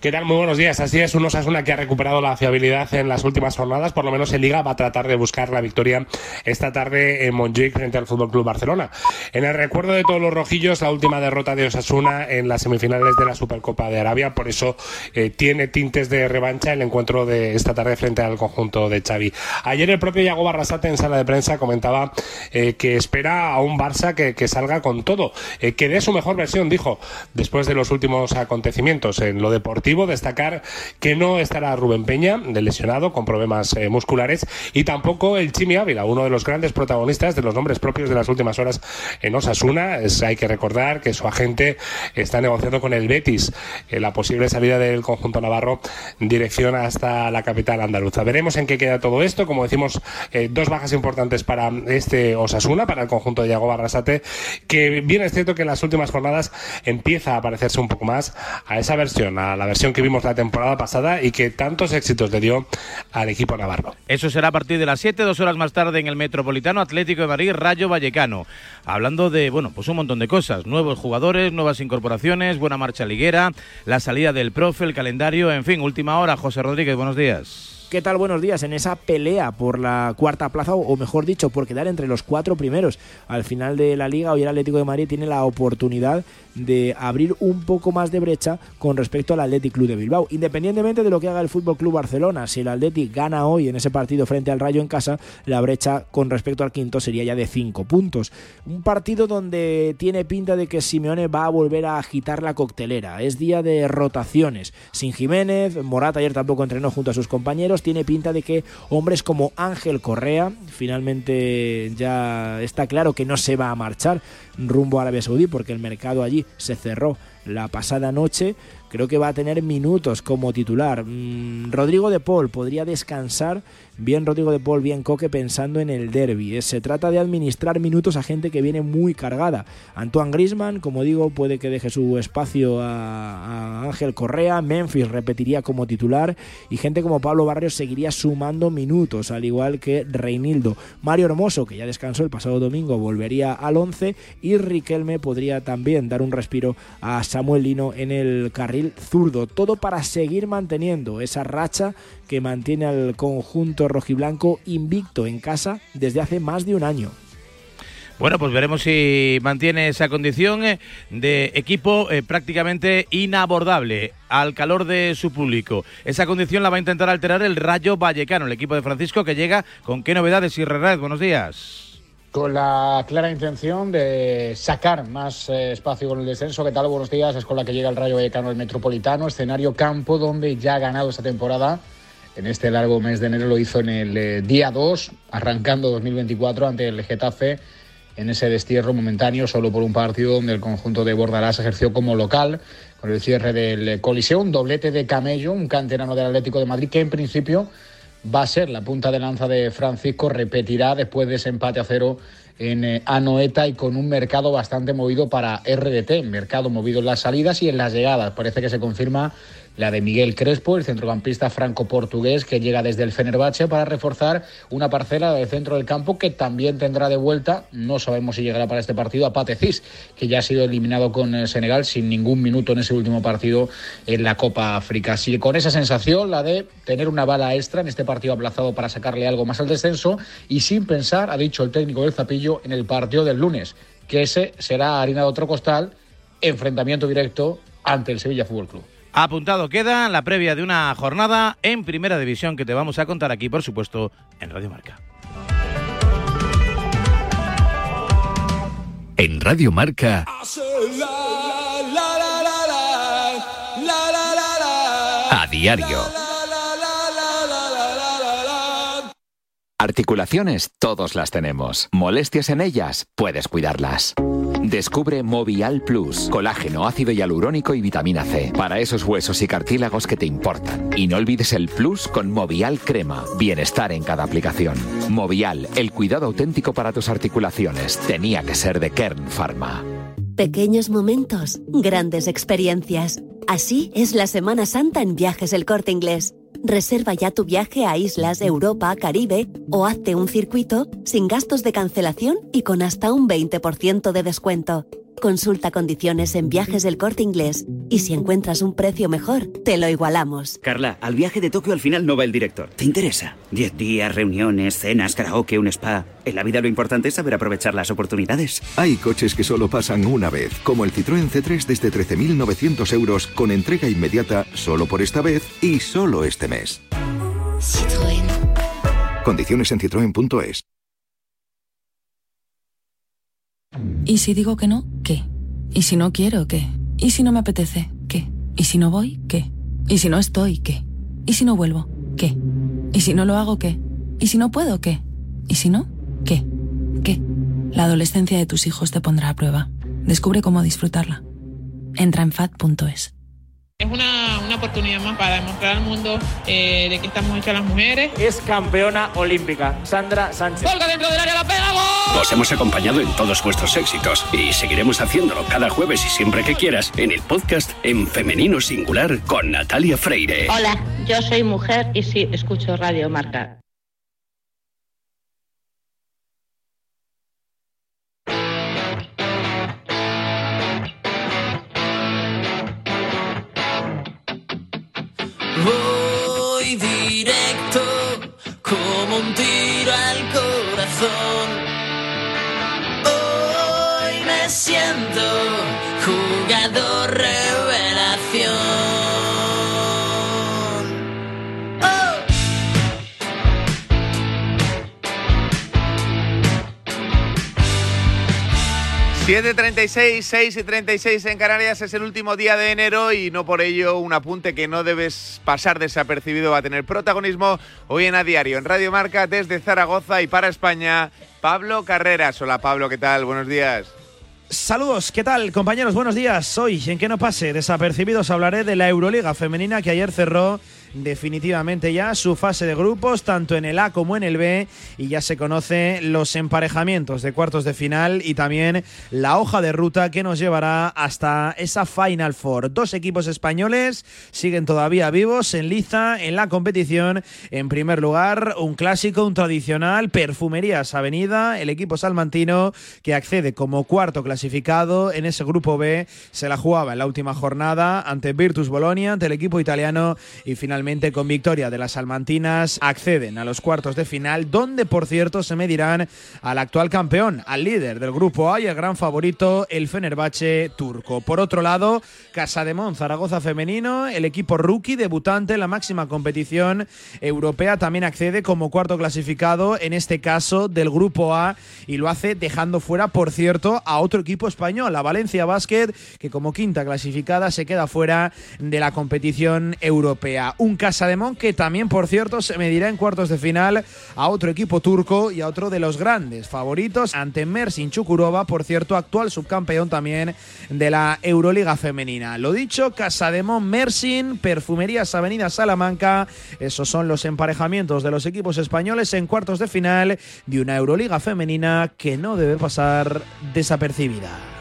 ¿Qué tal? Muy buenos días. Así es, un Osasuna que ha recuperado la fiabilidad en las últimas jornadas, por lo menos en Liga va a tratar de buscar la victoria esta tarde en Montjuic frente al Fútbol Club Barcelona. En el recuerdo de todos los rojillos, la última derrota de Osasuna en las semifinales de la Supercopa de Arabia, por eso eh, tiene tintes de revancha el encuentro de esta tarde frente al conjunto de Xavi. Ayer el propio Iago Barrasate en sala de prensa comentaba eh, que espera a un Barça que, salga con todo, eh, que dé su mejor versión, dijo, después de los últimos acontecimientos en lo deportivo destacar que no estará Rubén Peña, de lesionado, con problemas eh, musculares, y tampoco el Chimi Ávila, uno de los grandes protagonistas de los nombres propios de las últimas horas en Osasuna. Es, hay que recordar que su agente está negociando con el Betis eh, la posible salida del conjunto navarro dirección hasta la capital andaluza. Veremos en qué queda todo esto. Como decimos, eh, dos bajas importantes para este Osasuna, para el conjunto de Yago Barrasate, que bien es cierto que en las últimas jornadas empieza a parecerse un poco más a esa versión, a la versión que vimos la temporada pasada y que tantos éxitos le dio al equipo navarro. Eso será a partir de las 7, dos horas más tarde en el Metropolitano Atlético de Madrid, Rayo Vallecano. Hablando de, bueno, pues un montón de cosas. Nuevos jugadores, nuevas incorporaciones, buena marcha liguera, la salida del profe, el calendario, en fin, última hora. José Rodríguez, buenos días. ¿Qué tal? Buenos días. En esa pelea por la cuarta plaza, o mejor dicho, por quedar entre los cuatro primeros al final de la liga, hoy el Atlético de Madrid tiene la oportunidad de abrir un poco más de brecha con respecto al Athletic Club de Bilbao. Independientemente de lo que haga el Fútbol Club Barcelona, si el Athletic gana hoy en ese partido frente al Rayo en casa, la brecha con respecto al quinto sería ya de cinco puntos. Un partido donde tiene pinta de que Simeone va a volver a agitar la coctelera. Es día de rotaciones. Sin Jiménez, Morata ayer tampoco entrenó junto a sus compañeros. Tiene pinta de que hombres como Ángel Correa, finalmente ya está claro que no se va a marchar rumbo a Arabia Saudí porque el mercado allí se cerró la pasada noche. Creo que va a tener minutos como titular. Mm, Rodrigo de Paul podría descansar. Bien Rodrigo de Paul, bien Coque pensando en el derby. Eh, Se trata de administrar minutos a gente que viene muy cargada. Antoine Grisman, como digo, puede que deje su espacio a, a Ángel Correa. Memphis repetiría como titular. Y gente como Pablo Barrios seguiría sumando minutos, al igual que Reinildo. Mario Hermoso, que ya descansó el pasado domingo, volvería al 11. Y Riquelme podría también dar un respiro a Samuel Lino en el carril zurdo. Todo para seguir manteniendo esa racha que mantiene al conjunto rojiblanco invicto en casa desde hace más de un año. Bueno, pues veremos si mantiene esa condición eh, de equipo eh, prácticamente inabordable al calor de su público. Esa condición la va a intentar alterar el Rayo Vallecano, el equipo de Francisco que llega con qué novedades y. Buenos días. Con la clara intención de sacar más eh, espacio con el descenso. ¿Qué tal? Buenos días. Es con la que llega el Rayo Vallecano, el Metropolitano, escenario campo donde ya ha ganado esta temporada. En este largo mes de enero lo hizo en el eh, día 2, arrancando 2024 ante el Getafe en ese destierro momentáneo solo por un partido donde el conjunto de Bordalás ejerció como local con el cierre del eh, Coliseo, un doblete de Camello, un canterano del Atlético de Madrid que en principio va a ser la punta de lanza de Francisco, repetirá después de ese empate a cero en eh, Anoeta y con un mercado bastante movido para RDT, mercado movido en las salidas y en las llegadas. Parece que se confirma la de Miguel Crespo, el centrocampista franco-portugués que llega desde el Fenerbahce para reforzar una parcela del centro del campo que también tendrá de vuelta, no sabemos si llegará para este partido, a Patecis, que ya ha sido eliminado con eh, Senegal sin ningún minuto en ese último partido en la Copa África. Así con esa sensación, la de tener una bala extra en este partido aplazado para sacarle algo más al descenso y sin pensar, ha dicho el técnico del Zapillo, en el partido del lunes, que ese será harina de otro costal, enfrentamiento directo ante el Sevilla Fútbol Club. Apuntado queda la previa de una jornada en Primera División que te vamos a contar aquí, por supuesto, en Radio Marca. En Radio Marca, a diario. Articulaciones, todos las tenemos. Molestias en ellas, puedes cuidarlas. Descubre Movial Plus, colágeno, ácido hialurónico y vitamina C, para esos huesos y cartílagos que te importan. Y no olvides el Plus con Movial Crema, bienestar en cada aplicación. Movial, el cuidado auténtico para tus articulaciones, tenía que ser de Kern Pharma. Pequeños momentos, grandes experiencias. Así es la Semana Santa en Viajes El Corte Inglés. Reserva ya tu viaje a islas, Europa, Caribe o hazte un circuito sin gastos de cancelación y con hasta un 20% de descuento. Consulta condiciones en Viajes del Corte Inglés y si encuentras un precio mejor, te lo igualamos. Carla, al viaje de Tokio al final no va el director. ¿Te interesa? Diez días, reuniones, cenas, karaoke, un spa. En la vida lo importante es saber aprovechar las oportunidades. Hay coches que solo pasan una vez, como el Citroën C3 desde 13.900 euros con entrega inmediata solo por esta vez y solo este mes. Citroën. Condiciones en citroen.es. ¿Y si digo que no? ¿Qué? ¿Y si no quiero? ¿Qué? ¿Y si no me apetece? ¿Qué? ¿Y si no voy? ¿Qué? ¿Y si no estoy? ¿Qué? ¿Y si no vuelvo? ¿Qué? ¿Y si no lo hago? ¿Qué? ¿Y si no puedo? ¿Qué? ¿Y si no? ¿Qué? ¿Qué? La adolescencia de tus hijos te pondrá a prueba. Descubre cómo disfrutarla. Entra en fat.es. Es una, una oportunidad más para demostrar al mundo eh, de que estamos hechas las mujeres. Es campeona olímpica, Sandra Sánchez. ¡Colga dentro del área, la pega, gol! Os hemos acompañado en todos vuestros éxitos y seguiremos haciéndolo cada jueves y siempre que quieras en el podcast en femenino singular con Natalia Freire. Hola, yo soy mujer y sí, escucho Radio Marca. 7.36, 6 y 36 en Canarias es el último día de enero y no por ello un apunte que no debes pasar desapercibido va a tener protagonismo hoy en A Diario, en Radio Marca, desde Zaragoza y para España, Pablo Carreras. Hola Pablo, ¿qué tal? Buenos días. Saludos, ¿qué tal compañeros? Buenos días. Hoy, en que no pase desapercibidos, hablaré de la Euroliga femenina que ayer cerró definitivamente ya su fase de grupos, tanto en el A como en el B, y ya se conoce los emparejamientos de cuartos de final y también la hoja de ruta que nos llevará hasta esa Final Four. Dos equipos españoles siguen todavía vivos en liza en la competición. En primer lugar, un clásico, un tradicional, Perfumerías Avenida, el equipo salmantino que accede como cuarto clasificado en ese grupo B, se la jugaba en la última jornada ante Virtus Bolonia, ante el equipo italiano y finalmente con victoria de las salmantinas acceden a los cuartos de final, donde por cierto se medirán al actual campeón, al líder del grupo A y el gran favorito, el Fenerbahce turco. Por otro lado, Casademón Zaragoza femenino, el equipo rookie debutante en la máxima competición europea, también accede como cuarto clasificado, en este caso del grupo A, y lo hace dejando fuera, por cierto, a otro equipo español, la Valencia Basket, que como quinta clasificada se queda fuera de la competición europea. Casademón que también, por cierto, se medirá en cuartos de final a otro equipo turco y a otro de los grandes favoritos ante Mersin Chukurova, por cierto, actual subcampeón también de la Euroliga femenina. Lo dicho, Casademón, Mersin, Perfumerías Avenida Salamanca, esos son los emparejamientos de los equipos españoles en cuartos de final de una Euroliga femenina que no debe pasar desapercibida.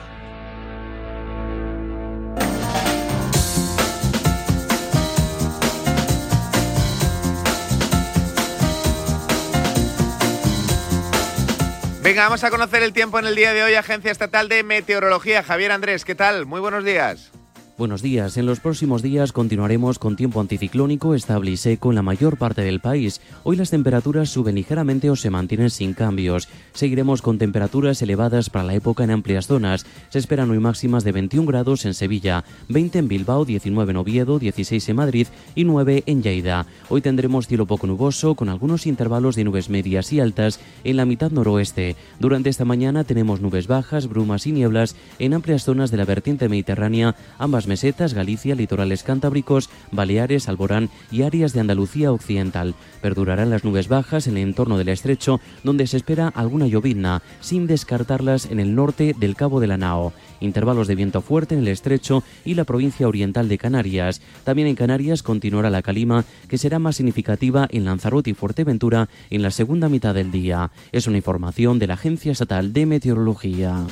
Venga, vamos a conocer el tiempo en el día de hoy, Agencia Estatal de Meteorología. Javier Andrés, ¿qué tal? Muy buenos días. Buenos días. En los próximos días continuaremos con tiempo anticiclónico estable y seco en la mayor parte del país. Hoy las temperaturas suben ligeramente o se mantienen sin cambios. Seguiremos con temperaturas elevadas para la época en amplias zonas. Se esperan hoy máximas de 21 grados en Sevilla, 20 en Bilbao, 19 en Oviedo, 16 en Madrid y 9 en Lleida. Hoy tendremos cielo poco nuboso con algunos intervalos de nubes medias y altas en la mitad noroeste. Durante esta mañana tenemos nubes bajas, brumas y nieblas en amplias zonas de la vertiente mediterránea, ambas mesetas, Galicia, litorales cántabricos, Baleares, Alborán y áreas de Andalucía occidental. Perdurarán las nubes bajas en el entorno del estrecho, donde se espera alguna llovizna, sin descartarlas en el norte del Cabo de la Nao. Intervalos de viento fuerte en el estrecho y la provincia oriental de Canarias. También en Canarias continuará la calima, que será más significativa en Lanzarote y Fuerteventura en la segunda mitad del día. Es una información de la Agencia Estatal de Meteorología.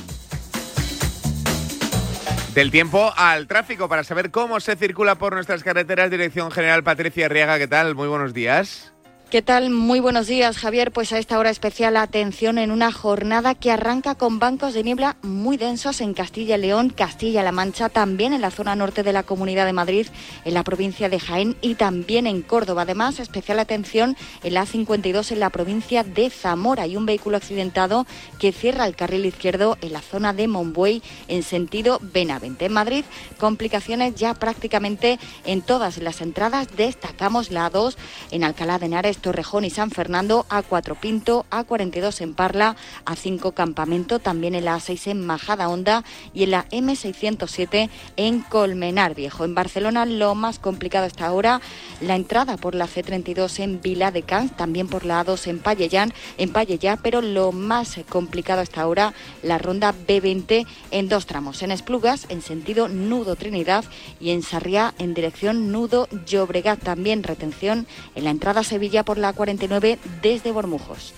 Del tiempo al tráfico para saber cómo se circula por nuestras carreteras. Dirección General Patricia Riaga, ¿qué tal? Muy buenos días. ¿Qué tal? Muy buenos días, Javier. Pues a esta hora especial atención en una jornada que arranca con bancos de niebla muy densos en Castilla y León, Castilla-La Mancha, también en la zona norte de la Comunidad de Madrid, en la provincia de Jaén y también en Córdoba. Además, especial atención en la A52 en la provincia de Zamora y un vehículo accidentado que cierra el carril izquierdo en la zona de Monbuey en sentido Benavente. En Madrid, complicaciones ya prácticamente en todas las entradas. Destacamos la A2 en Alcalá de Henares, Torrejón y San Fernando, A4 Pinto, A42 en Parla, A5 Campamento, también en la A6 en Majada Honda y en la M607 en Colmenar Viejo. En Barcelona lo más complicado hasta ahora, la entrada por la C32 en Vila de Cans, también por la A2 en Pallellán, en Pallellá, pero lo más complicado hasta ahora, la ronda B20 en dos tramos, en Esplugas en sentido Nudo Trinidad y en Sarriá en dirección Nudo Llobregat. También retención en la entrada a Sevilla por la 49 desde Bormujos.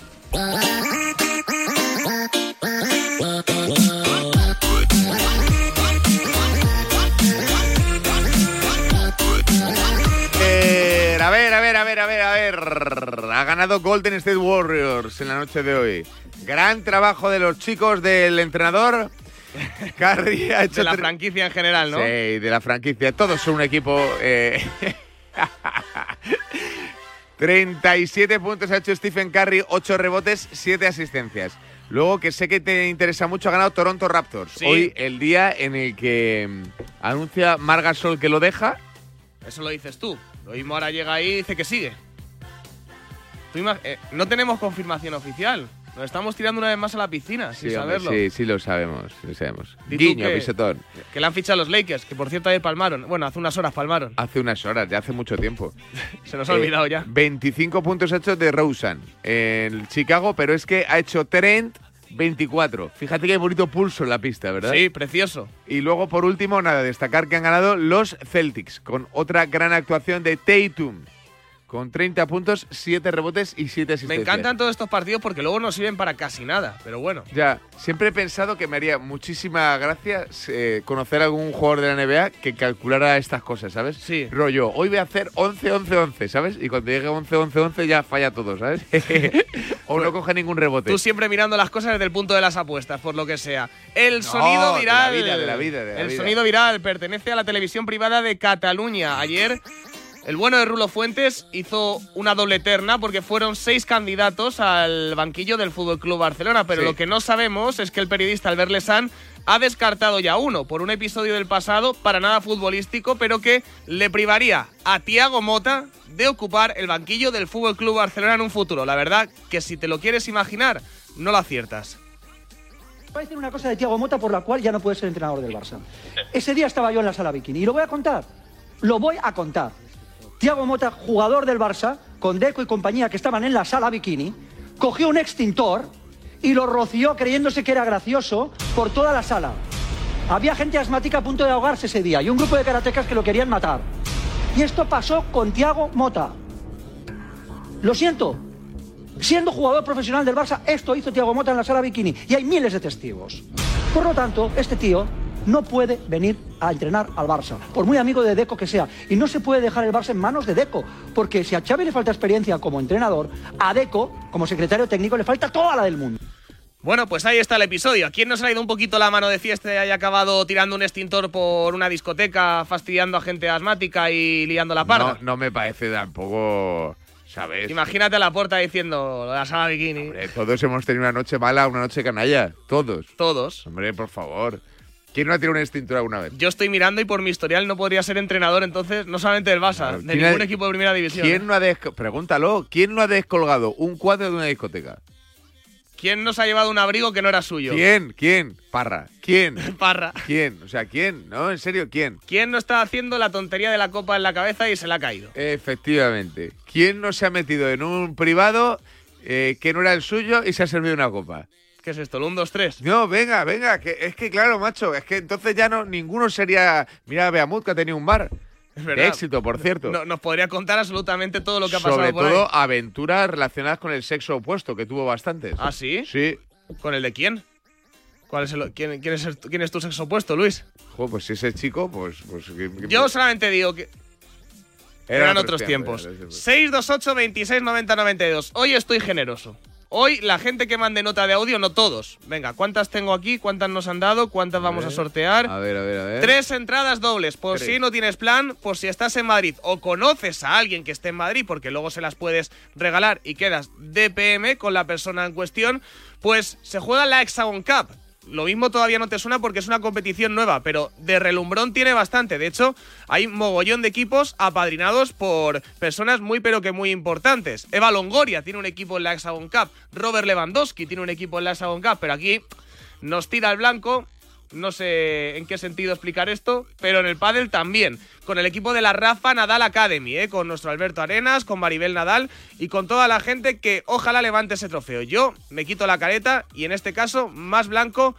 Eh, a ver, a ver, a ver, a ver, a ver. Ha ganado Golden State Warriors en la noche de hoy. Gran trabajo de los chicos del entrenador. Curry ha hecho De la franquicia en general, ¿no? Sí, de la franquicia. Todos son un equipo. eh, 37 puntos ha hecho Stephen Curry, 8 rebotes, 7 asistencias. Luego, que sé que te interesa mucho, ha ganado Toronto Raptors. Sí. Hoy, el día en el que mm, anuncia Margasol que lo deja. Eso lo dices tú. Lo mismo ahora llega ahí y dice que sigue. Eh, no tenemos confirmación oficial. Nos estamos tirando una vez más a la piscina, sin Sí, hombre, saberlo. sí, sí lo sabemos, lo sabemos. Guiño, que- pisotón. Que le han fichado los Lakers, que por cierto ayer palmaron. Bueno, hace unas horas palmaron. Hace unas horas, ya hace mucho tiempo. Se nos ha Eh, olvidado ya. 25 puntos ha hecho de Rosen en Chicago, pero es que ha hecho Trent 24. Fíjate qué bonito pulso en la pista, ¿verdad? Sí, precioso. Y luego, por último, nada, destacar que han ganado los Celtics con otra gran actuación de Tatum. Con 30 puntos, 7 rebotes y 7 Me asistencias. encantan todos estos partidos porque luego no sirven para casi nada, pero bueno. Ya, siempre he pensado que me haría muchísima gracia eh, conocer a algún jugador de la NBA que calculara estas cosas, ¿sabes? Sí. Rollo, hoy voy a hacer 11-11-11, ¿sabes? Y cuando llegue 11-11-11 ya falla todo, ¿sabes? o no coge ningún rebote. Tú siempre mirando las cosas desde el punto de las apuestas, por lo que sea. El sonido de viral. la vida, de la vida, de la el vida. sonido viral pertenece a la televisión privada de Cataluña. Ayer. El bueno de Rulo Fuentes hizo una doble terna porque fueron seis candidatos al banquillo del Fútbol Club Barcelona, pero Sí. lo que no sabemos es que el periodista Albert Lesan ha descartado ya uno por un episodio del pasado para nada futbolístico, pero que le privaría a Tiago Mota de ocupar el banquillo del Fútbol Club Barcelona en un futuro. La verdad que si te lo quieres imaginar, no lo aciertas. Voy a decir una cosa de Tiago Mota por la cual ya no puede ser entrenador del Barça. Ese día estaba yo en la sala bikini y lo voy a contar. Lo voy a contar. Tiago Mota, jugador del Barça, con Deco y compañía que estaban en la sala bikini, cogió un extintor y lo roció creyéndose que era gracioso por toda la sala. Había gente asmática a punto de ahogarse ese día y un grupo de karatecas que lo querían matar. Y esto pasó con Tiago Mota. Lo siento. Siendo jugador profesional del Barça, esto hizo Tiago Mota en la sala bikini y hay miles de testigos. Por lo tanto, este tío no puede venir a entrenar al Barça, por muy amigo de Deco que sea. Y no se puede dejar el Barça en manos de Deco, porque si a Xavi le falta experiencia como entrenador, a Deco, como secretario técnico, le falta toda la del mundo. Bueno, pues ahí está el episodio. ¿A quién nos ha ido un poquito la mano de fiesta y haya acabado tirando un extintor por una discoteca, fastidiando a gente asmática y liando la parda? No, no me parece tampoco, ¿sabes? Imagínate a la puerta diciendo lo de la sala bikini. Hombre, todos hemos tenido una noche mala, una noche canalla. Todos. Todos. Hombre, por favor. ¿Quién no ha tirado una extintura alguna vez? Yo estoy mirando y por mi historial no podría ser entrenador entonces, no solamente del Barça, de ¿Quién ha- ningún equipo de primera división. ¿Quién no ha Pregúntalo. ¿Quién no ha descolgado un cuadro de una discoteca? ¿Quién nos ha llevado un abrigo que no era suyo? ¿Quién? ¿Quién? Parra. ¿Quién? Parra. ¿Quién? O sea, ¿quién? No, en serio, ¿quién? ¿Quién no está haciendo la tontería de la copa en la cabeza y se la ha caído? Efectivamente. ¿Quién no se ha metido en un privado eh, que no era el suyo y se ha servido una copa? ¿Qué es esto? ¿El 1, 2, 3? No, venga, venga, que es que claro, macho, es que entonces ya no ninguno sería. Mira, Beamut que ha tenido un bar. Es De verdad. éxito, por cierto. No- nos podría contar absolutamente todo lo que ha pasado Sobre por ahí. todo aventuras relacionadas con el sexo opuesto, que tuvo bastantes. ¿Ah, sí? Sí. ¿Con el de quién? ¿Cuál es el- quién, quién es el- quién es tu sexo opuesto, Luis? Jo, pues si ese chico, pues. pues Yo solamente digo que eran, otros otros tiempos. tiempos. 628 26 90 92. Hoy estoy generoso. Hoy la gente que mande nota de audio, no todos. Venga, ¿cuántas tengo aquí? ¿Cuántas nos han dado? ¿Cuántas vamos a sortear? A ver, a ver, a ver. Tres entradas dobles, por Tres. si no tienes plan, por si estás en Madrid o conoces a alguien que esté en Madrid, porque luego se las puedes regalar y quedas DPM con la persona en cuestión, pues se juega la Hexagon Cup. Lo mismo todavía no te suena porque es una competición nueva, pero de relumbrón tiene bastante. De hecho, hay mogollón de equipos apadrinados por personas muy pero que muy importantes. Eva Longoria tiene un equipo en la Hexagon Cup, Robert Lewandowski tiene un equipo en la Hexagon Cup, pero aquí nos tira el blanco. No sé en qué sentido explicar esto, pero en el pádel también. Con el equipo de la Rafa Nadal Academy, ¿eh? con nuestro Alberto Arenas, con Maribel Nadal y con toda la gente que ojalá levante ese trofeo. Yo me quito la careta y en este caso más blanco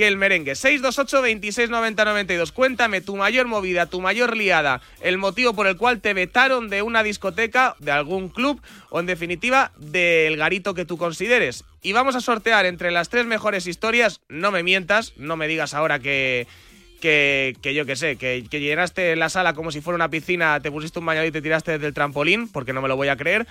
que el merengue. 628 26 90 92. Cuéntame tu mayor movida, tu mayor liada, el motivo por el cual te vetaron de una discoteca, de algún club o en definitiva del garito que tú consideres. Y vamos a sortear entre las tres mejores historias. No me mientas, no me digas ahora que. Que, que yo que sé, que, que llenaste la sala como si fuera una piscina, te pusiste un bañador y te tiraste desde el trampolín, porque no me lo voy a creer.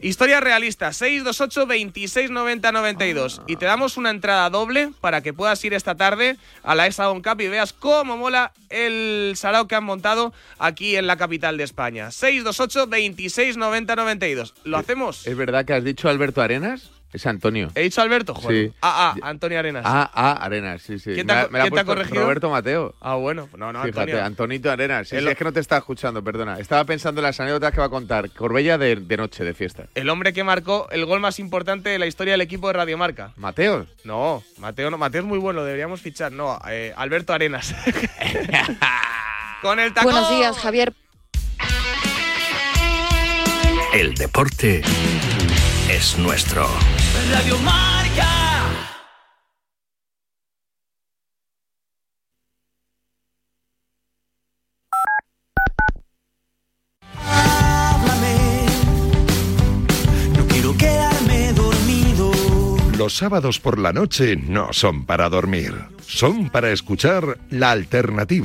Historia realista, 628 26 90 92. Y te damos una entrada doble para que puedas ir esta tarde a la Hexagon Cup y veas cómo mola el sarao que han montado aquí en la capital de España. 628 26 90 92. ¿Lo hacemos? ¿Es verdad que has dicho Alberto Arenas? Es Antonio. ¿He dicho Alberto? Joder. Sí. Ah, ah, Antonio Arenas. Ah, ah, Arenas, sí, sí. ¿Quién te Me ha- me la ha te corregido? Roberto Mateo. Ah, bueno. No, no, Fíjate, Antonio. Antonito Arenas. Sí, El- sí, es que no te estaba escuchando, perdona. Estaba pensando en las anécdotas que va a contar Corbella de, de noche, de fiesta. El hombre que marcó el gol más importante de la historia del equipo de Radiomarca. ¿Mateo? No, Mateo no. Mateo es muy bueno, lo deberíamos fichar. No, eh, Alberto Arenas. Con el tacón. Buenos días, Javier. El deporte es nuestro. Radio Marca. Háblame. No quiero quedarme dormido. Los sábados por la noche no son para dormir, son para escuchar la alternativa.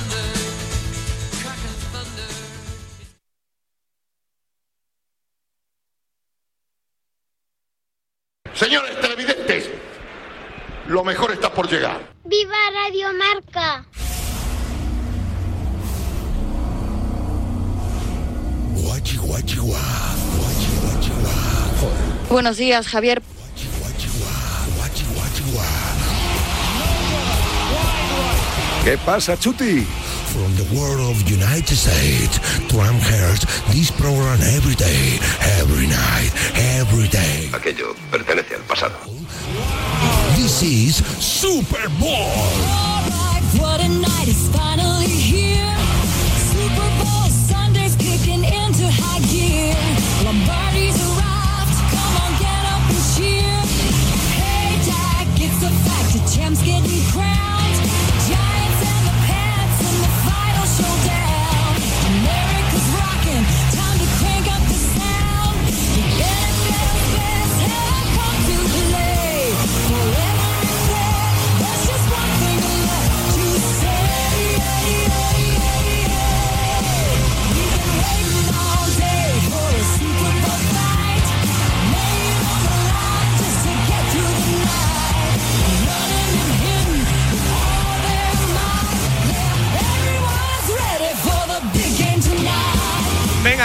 Señores televidentes, lo mejor está por llegar. ¡Viva Radio Marca! Guachi, guachi, guá. Guachi, guachi, guá. Buenos días, Javier. ¿Qué pasa, Chuti? From the world of United States, to hears this program every day, every night, every day. Aquello pertenece al pasado. This is Super Bowl.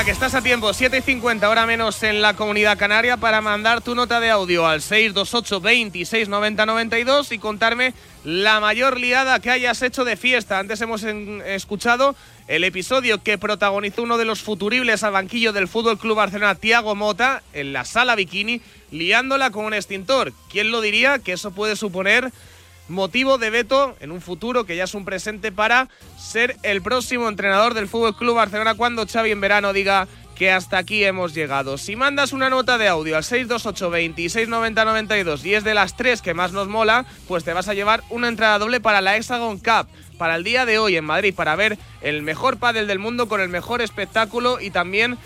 Que estás a tiempo, 7 y 50, hora menos en la comunidad canaria, para mandar tu nota de audio al 628 26 90 92 y contarme la mayor liada que hayas hecho de fiesta. Antes hemos escuchado el episodio que protagonizó uno de los futuribles al banquillo del Fútbol Club Barcelona, Tiago Mota, en la sala bikini, liándola con un extintor. ¿Quién lo diría que eso puede suponer motivo de veto en un futuro que ya es un presente para ser el próximo entrenador del Fútbol Club Barcelona cuando Xavi en verano diga que hasta aquí hemos llegado. Si mandas una nota de audio al 628 26 90 92 y es de las tres que más nos mola, pues te vas a llevar una entrada doble para la Hexagon Cup para el día de hoy en Madrid para ver el mejor pádel del mundo con el mejor espectáculo y también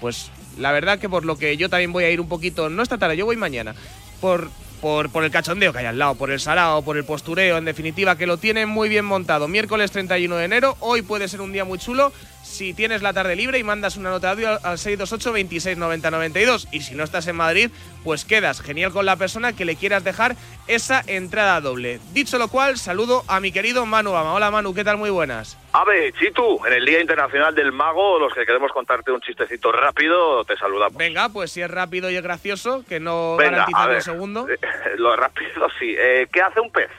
pues la verdad que por lo que yo también voy a ir un poquito, no esta tarde, yo voy mañana, por, por, el cachondeo que hay al lado, por el sarao, por el postureo, en definitiva, que lo tienen muy bien montado. Miércoles 31 de enero, hoy puede ser un día muy chulo. Si tienes la tarde libre y mandas una nota de audio al 628 26 90 92 y si no estás en Madrid, pues quedas genial con la persona que le quieras dejar esa entrada doble. Dicho lo cual, saludo a mi querido Manu Bama. Hola Manu, ¿qué tal? Muy buenas. Ave, Chitu, en el Día Internacional del Mago, los que queremos contarte un chistecito rápido, te saludamos. Venga, pues si es rápido y es gracioso, que no Venga, garantiza ver. segundo. Lo rápido sí. Eh, ¿Qué hace un pez?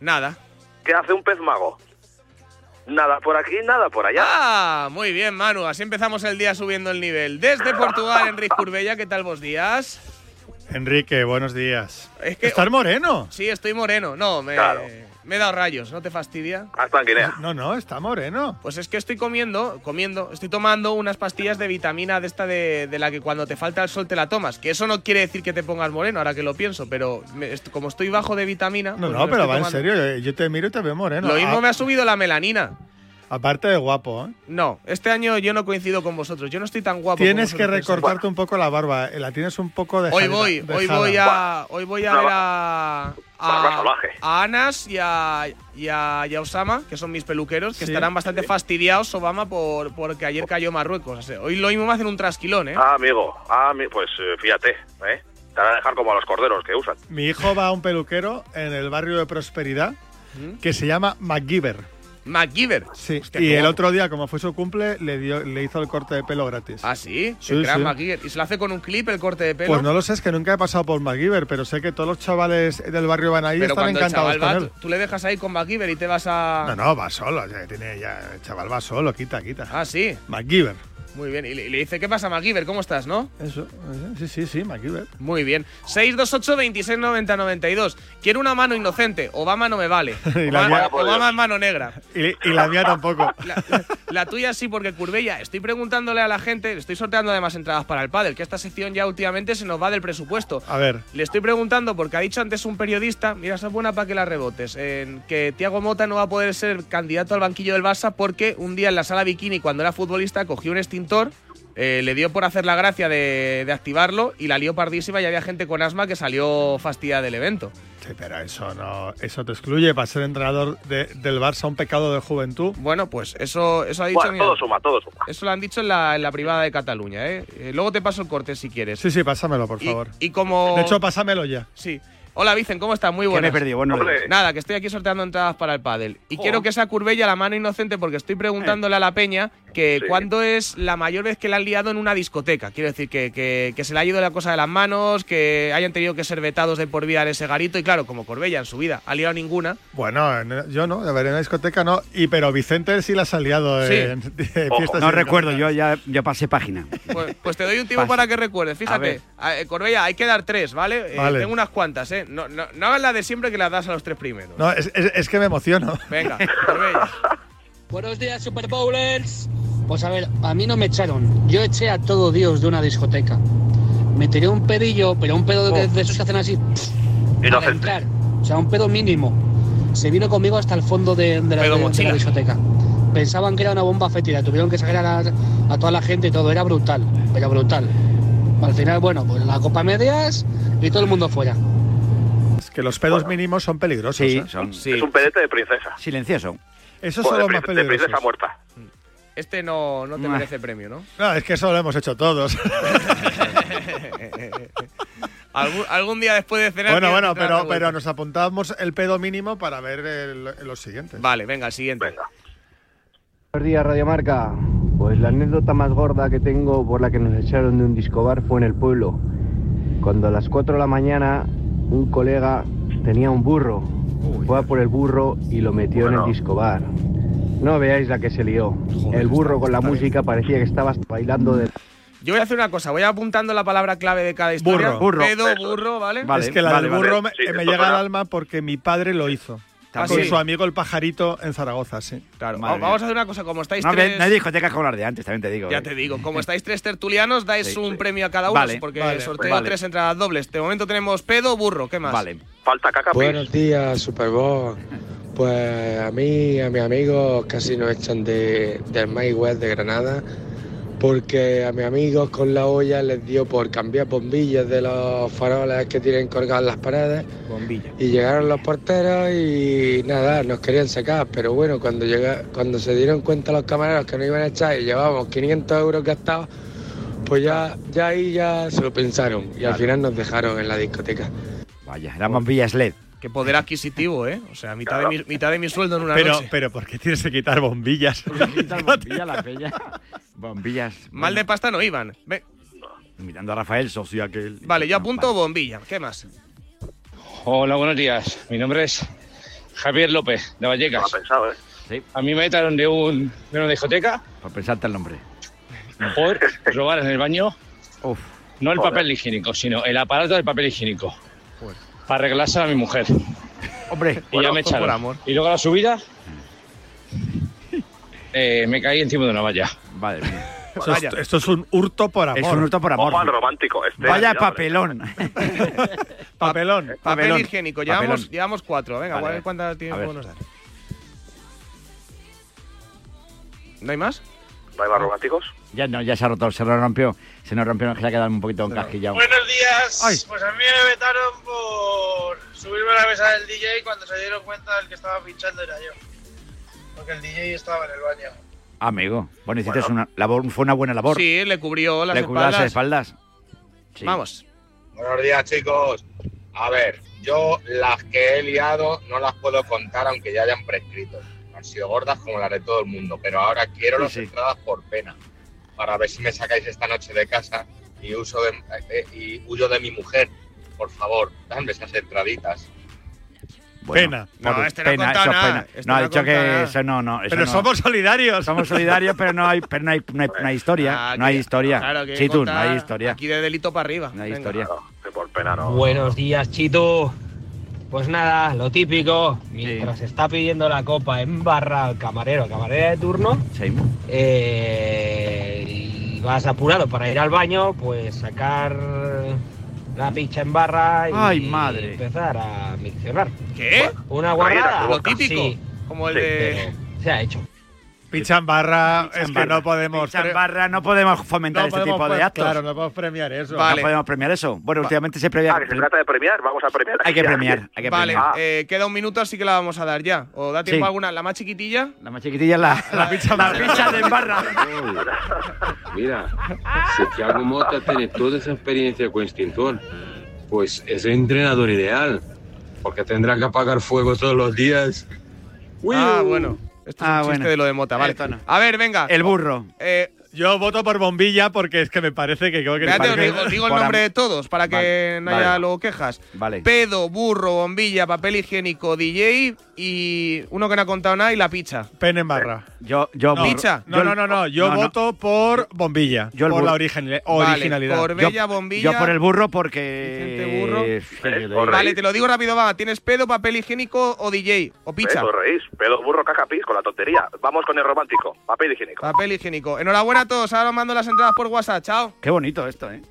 Nada. ¿Qué hace un pez mago? Nada por aquí, nada por allá. Ah, muy bien, Manu. Así empezamos el día subiendo el nivel. Desde Portugal, Enrique Curbella, ¿qué tal vos días? Enrique, buenos días. Es que- ¿Estás moreno? Sí, estoy moreno. No, me, Claro. Me he dado rayos, ¿no te fastidia? Guinea. No, no, está moreno. Pues es que estoy comiendo, comiendo, estoy tomando unas pastillas de vitamina de esta de, de la que cuando te falta el sol te la tomas. Que eso no quiere decir que te pongas moreno, ahora que lo pienso, pero me- est- como estoy bajo de vitamina. No, pues no, pero va en serio. Yo, yo te miro y te veo moreno. Lo mismo A- me ha subido la melanina. Aparte de guapo, ¿eh? No, este año yo no coincido con vosotros. Yo no estoy tan guapo. Tienes como que recortarte un poco la barba. eh, La tienes un poco de Hoy voy, hoy voy a, hoy voy a ver a, a, Anas y a, y, a, y a Osama, que son mis peluqueros, que Sí. estarán bastante fastidiados, Obama, por, porque ayer cayó Marruecos. O sea, hoy lo mismo me hacen un trasquilón, ¿eh? Ah, amigo. Ah, pues eh, fíjate, ¿eh? Te van a dejar como a los corderos que usan. Mi hijo va a un peluquero en el barrio de Prosperidad que se llama MacGyver. MacGyver. Sí. Hostia, y el guapo. otro día, como fue su cumple, le, dio, le hizo el corte de pelo gratis. ¿Ah, sí? Sí, el gran sí. MacGyver. ¿Y se lo hace con un clip el corte de pelo? Pues no lo sé, es que nunca he pasado por MacGyver, pero sé que todos los chavales del barrio van ahí y están el encantados va, con él. tú, tú le dejas ahí con MacGyver y te vas a... No, no, va solo. ya tiene ya, el chaval va solo, quita, quita. Ah, sí. MacGyver. Muy bien. Y le, dice, ¿qué pasa, MacGyver? ¿Cómo estás, no? Eso, sí, sí, sí, MacGyver. Muy bien. 628 26 90 92. Quiero una mano inocente. Obama no me vale. Y la Obama, mía- Obama es mano negra. Y, y la mía tampoco. La, la tuya sí, porque Curbella, estoy preguntándole a la gente, le estoy sorteando además entradas para el pádel, que esta sección ya últimamente se nos va del presupuesto. A ver. Le estoy preguntando, porque ha dicho antes un periodista, mira, esa es buena para que la rebotes, en que Tiago Mota no va a poder ser candidato al banquillo del Barça porque un día en la sala bikini, cuando era futbolista, cogió un extintor, eh, le dio por hacer la gracia de, de activarlo y la lió pardísima y había gente con asma que salió fastidiada del evento. Sí, pero eso no, eso te excluye para ser entrenador de- del Barça un pecado de juventud. Bueno, pues eso, eso ha dicho. Bueno, mira, todo suma, todo suma. Eso lo han dicho en la, en la privada de Cataluña, ¿eh? Eh, Luego te paso el corte si quieres. Sí, sí, pásamelo, por Y- favor. Y, como. De hecho, pásamelo ya. Sí. Hola, Vicen, ¿cómo estás? Muy Que me buenas. he perdido, días. Nada, que estoy aquí sorteando entradas para el pádel. Y quiero que sea Curbella la mano inocente porque estoy preguntándole a la peña que Sí. cuándo es la mayor vez que la han liado en una discoteca. Quiero decir, que, que- que se le ha ido la cosa de las manos, que hayan tenido que ser vetados de por vida en ese garito. Y claro, como Corbella en su vida ha liado ninguna. Bueno, en- yo no, a ver, en la discoteca no. Y pero Vicente sí la ha saliado Sí. en, en fiestas. No recuerdo, yo ya, ya pasé página. Pues, pues te doy un tiempo para que recuerdes. Fíjate, Corbella, hay que dar tres, ¿vale? Eh, Vale. tengo unas cuantas, ¿eh? No, no, no hagas la de siempre que las das a los tres primeros. No, es, es- es que me emociono. Venga, Corbella. Buenos días, Super Bowlers. Pues a ver, a mí no me echaron. Yo eché a todo Dios de una discoteca. Me tiré un pedillo, pero un pedo de, de esos que hacen así. Inocente. entrar. O sea, un pedo mínimo. Se vino conmigo hasta el fondo de, de la, Pedo de- de mochila. la discoteca. Pensaban que era una bomba fétida. Tuvieron que sacar a, a toda la gente y todo. Era brutal, pero brutal. Al final, bueno, pues la copa medias y todo el mundo fuera. Es que los pedos mínimos son peligrosos. Sí, ¿eh? son Es un pedete de princesa. silencioso. Son los de, más pri- de princesa peligrosos. muerta. Este no, no te Ah. merece premio, ¿no? No, es que eso lo hemos hecho todos. algún, algún día después de cenar. bueno, bueno, pero, pero nos apuntamos el pedo mínimo para ver el- los siguientes. Vale, venga, el siguiente. Venga. Buenos días, Radio Marca. Pues la anécdota más gorda que tengo por la que nos echaron de un discobar fue en el pueblo. Cuando a las 4 de la mañana un colega tenía un burro. Fue a por el burro y lo metió en el discobar. No veáis la que se lió. el burro con la música parecía que estaba bailando de... Yo voy a hacer una cosa, voy apuntando la palabra clave de cada historia. Burro. Burro. Pedo, burro, ¿vale? Vale, es que la vale, del burro vale. me, Sí, me llega al alma porque mi padre lo hizo. Con sí. su amigo el pajarito en Zaragoza, sí. Claro, Madre va- mía. vamos a hacer una cosa, como estáis No, tres... no hay discotecas como las de antes, también te digo. Ya eh. te digo, como estáis tres tertulianos, dais Sí. un premio a cada uno, Vale, porque vale, sorteo vale. tres entradas dobles. De momento tenemos pedo, burro, ¿qué más? Vale. Falta caca. Buenos días, Superboss. Pues a mí y a mis amigos casi nos echan de, del My West de Granada porque a mis amigos con la olla les dio por cambiar bombillas de los faroles que tienen colgadas las paredes Bombilla. y llegaron los porteros y nada, nos querían sacar, pero bueno, cuando, llega, cuando se dieron cuenta los camareros que nos iban a echar y llevábamos 500 euros gastados, pues ya, ya ahí ya se lo pensaron y al final nos dejaron en la discoteija. Vaya, eran bombillas LED. Qué poder adquisitivo, ¿eh? O sea, mitad, de, mi, mitad de mi sueldo en una Pero, noche. pero ¿por qué tienes que quitar bombillas? Bombillas, la peña. Bombillas. Mal de pasta no iban. Ve- Mirando a Rafael, socio aquel. Vale, yo apunto bombilla. ¿Qué más? Hola, buenos días. Mi nombre es Javier López, de No Vallecas. lo ha pensado, ¿eh? Sí, A mí me echaron de, un, de una discoteca por pensarte el nombre. por robar en el baño Uf. No el Joder. papel higiénico, sino el aparato del papel higiénico. Para a mi mujer. Hombre, y bueno, ya me por echaron. amor. Y luego a la subida, eh, me caí encima de una valla. Vale, es- esto es un hurto por amor. Es un hurto por amor. Romántico. Este, Vaya papelón. Papelón. Papel Papelón. higiénico. Llevamos, Papelón. llevamos cuatro. Venga, Vale, a ver cuántas tiempo ver. nos dan. ¿No hay más? ¿No hay más románticos? Ya no, ya se ha roto, se lo rompió. Se nos rompió, se ha quedado un poquito encasquillado. Buenos días. Ay. Pues a mí me vetaron por subirme a la mesa del DJ cuando se dieron cuenta del que estaba pinchando era yo. Porque el DJ estaba en el baño. Amigo, bueno, hiciste una labor, fue una buena labor. Sí, le cubrió las Le cubrió las espaldas. espaldas. Sí. Vamos. Buenos días, chicos. A ver, yo las que he liado no las puedo contar aunque ya hayan prescrito. Han sido gordas como las de todo el mundo, pero ahora quiero Sí, las sí. entradas por pena. Para ver si me sacáis esta noche de casa y, uso de, eh, y huyo de mi mujer. Por favor, dadme esas entraditas. Pena. No, este no pena, eso nada. pena. Este no, ha no ha dicho que nada. eso no, no. eso Pero no. somos solidarios. Somos solidarios, pero no hay, pero no hay, no hay, no hay historia. Ah, no hay historia. Claro, que sí, tú, no hay historia. Aquí de delito para arriba. No hay Venga. historia. Por pena no. Buenos días, Chito. Pues nada, lo típico, mientras está pidiendo la copa en barra al camarero, camarera de turno, Sí. eh, y vas apurado para ir al baño, pues sacar la picha en barra y Ay, madre. empezar a miccionar. ¿Qué? Una guarrada. Lo típico. Sí, Como el Sí. de. pero se ha hecho. Picha en barra, Picha es que no podemos. Picha en pre- barra, no podemos fomentar no este podemos tipo de actos. Claro, no podemos premiar eso. Vale. No podemos premiar eso. Bueno, últimamente se premia. Ah, que se trata de premiar. Vamos a premiar. Hay que premiar, hay que Vale, premiar. eh, queda un minuto, así que la vamos a dar ya. ¿O da tiempo Sí. alguna? ¿La más chiquitilla? La más chiquitilla es la, la, picha la picha de barra. Mira, si Thiago Mota tiene toda esa experiencia con extintor, pues es el entrenador ideal, porque tendrá que apagar fuego todos los días. Ah, bueno. Esto es Ah, un chiste bueno. de lo de Mota, vale. A ver, venga. El burro. Eh, Yo voto por bombilla porque es que me parece que creo que espérate, parece- digo, digo el nombre de todos para que Vale, no haya vale. luego quejas. Vale. Pedo, burro, bombilla, papel higiénico, DJ y uno que no ha contado nada y la picha. Pene en barra. Yo, yo, No, Picha. No, no, no, no. Yo No, no. voto por bombilla. Yo el por la burro. originali- Vale, originalidad. por Bella, bombilla. yo por el burro porque. Vicente Burro. Eh, Eh, Vale, te lo digo rápido, va. ¿Tienes pedo, papel higiénico o DJ? ¿O picha? Pedo, reís. Pedo, burro, caca, pis, con la tontería. Vamos con el romántico. Papel higiénico. Papel higiénico. Enhorabuena a todos. Ahora os mando las entradas por WhatsApp. Chao. Qué bonito esto, ¿eh?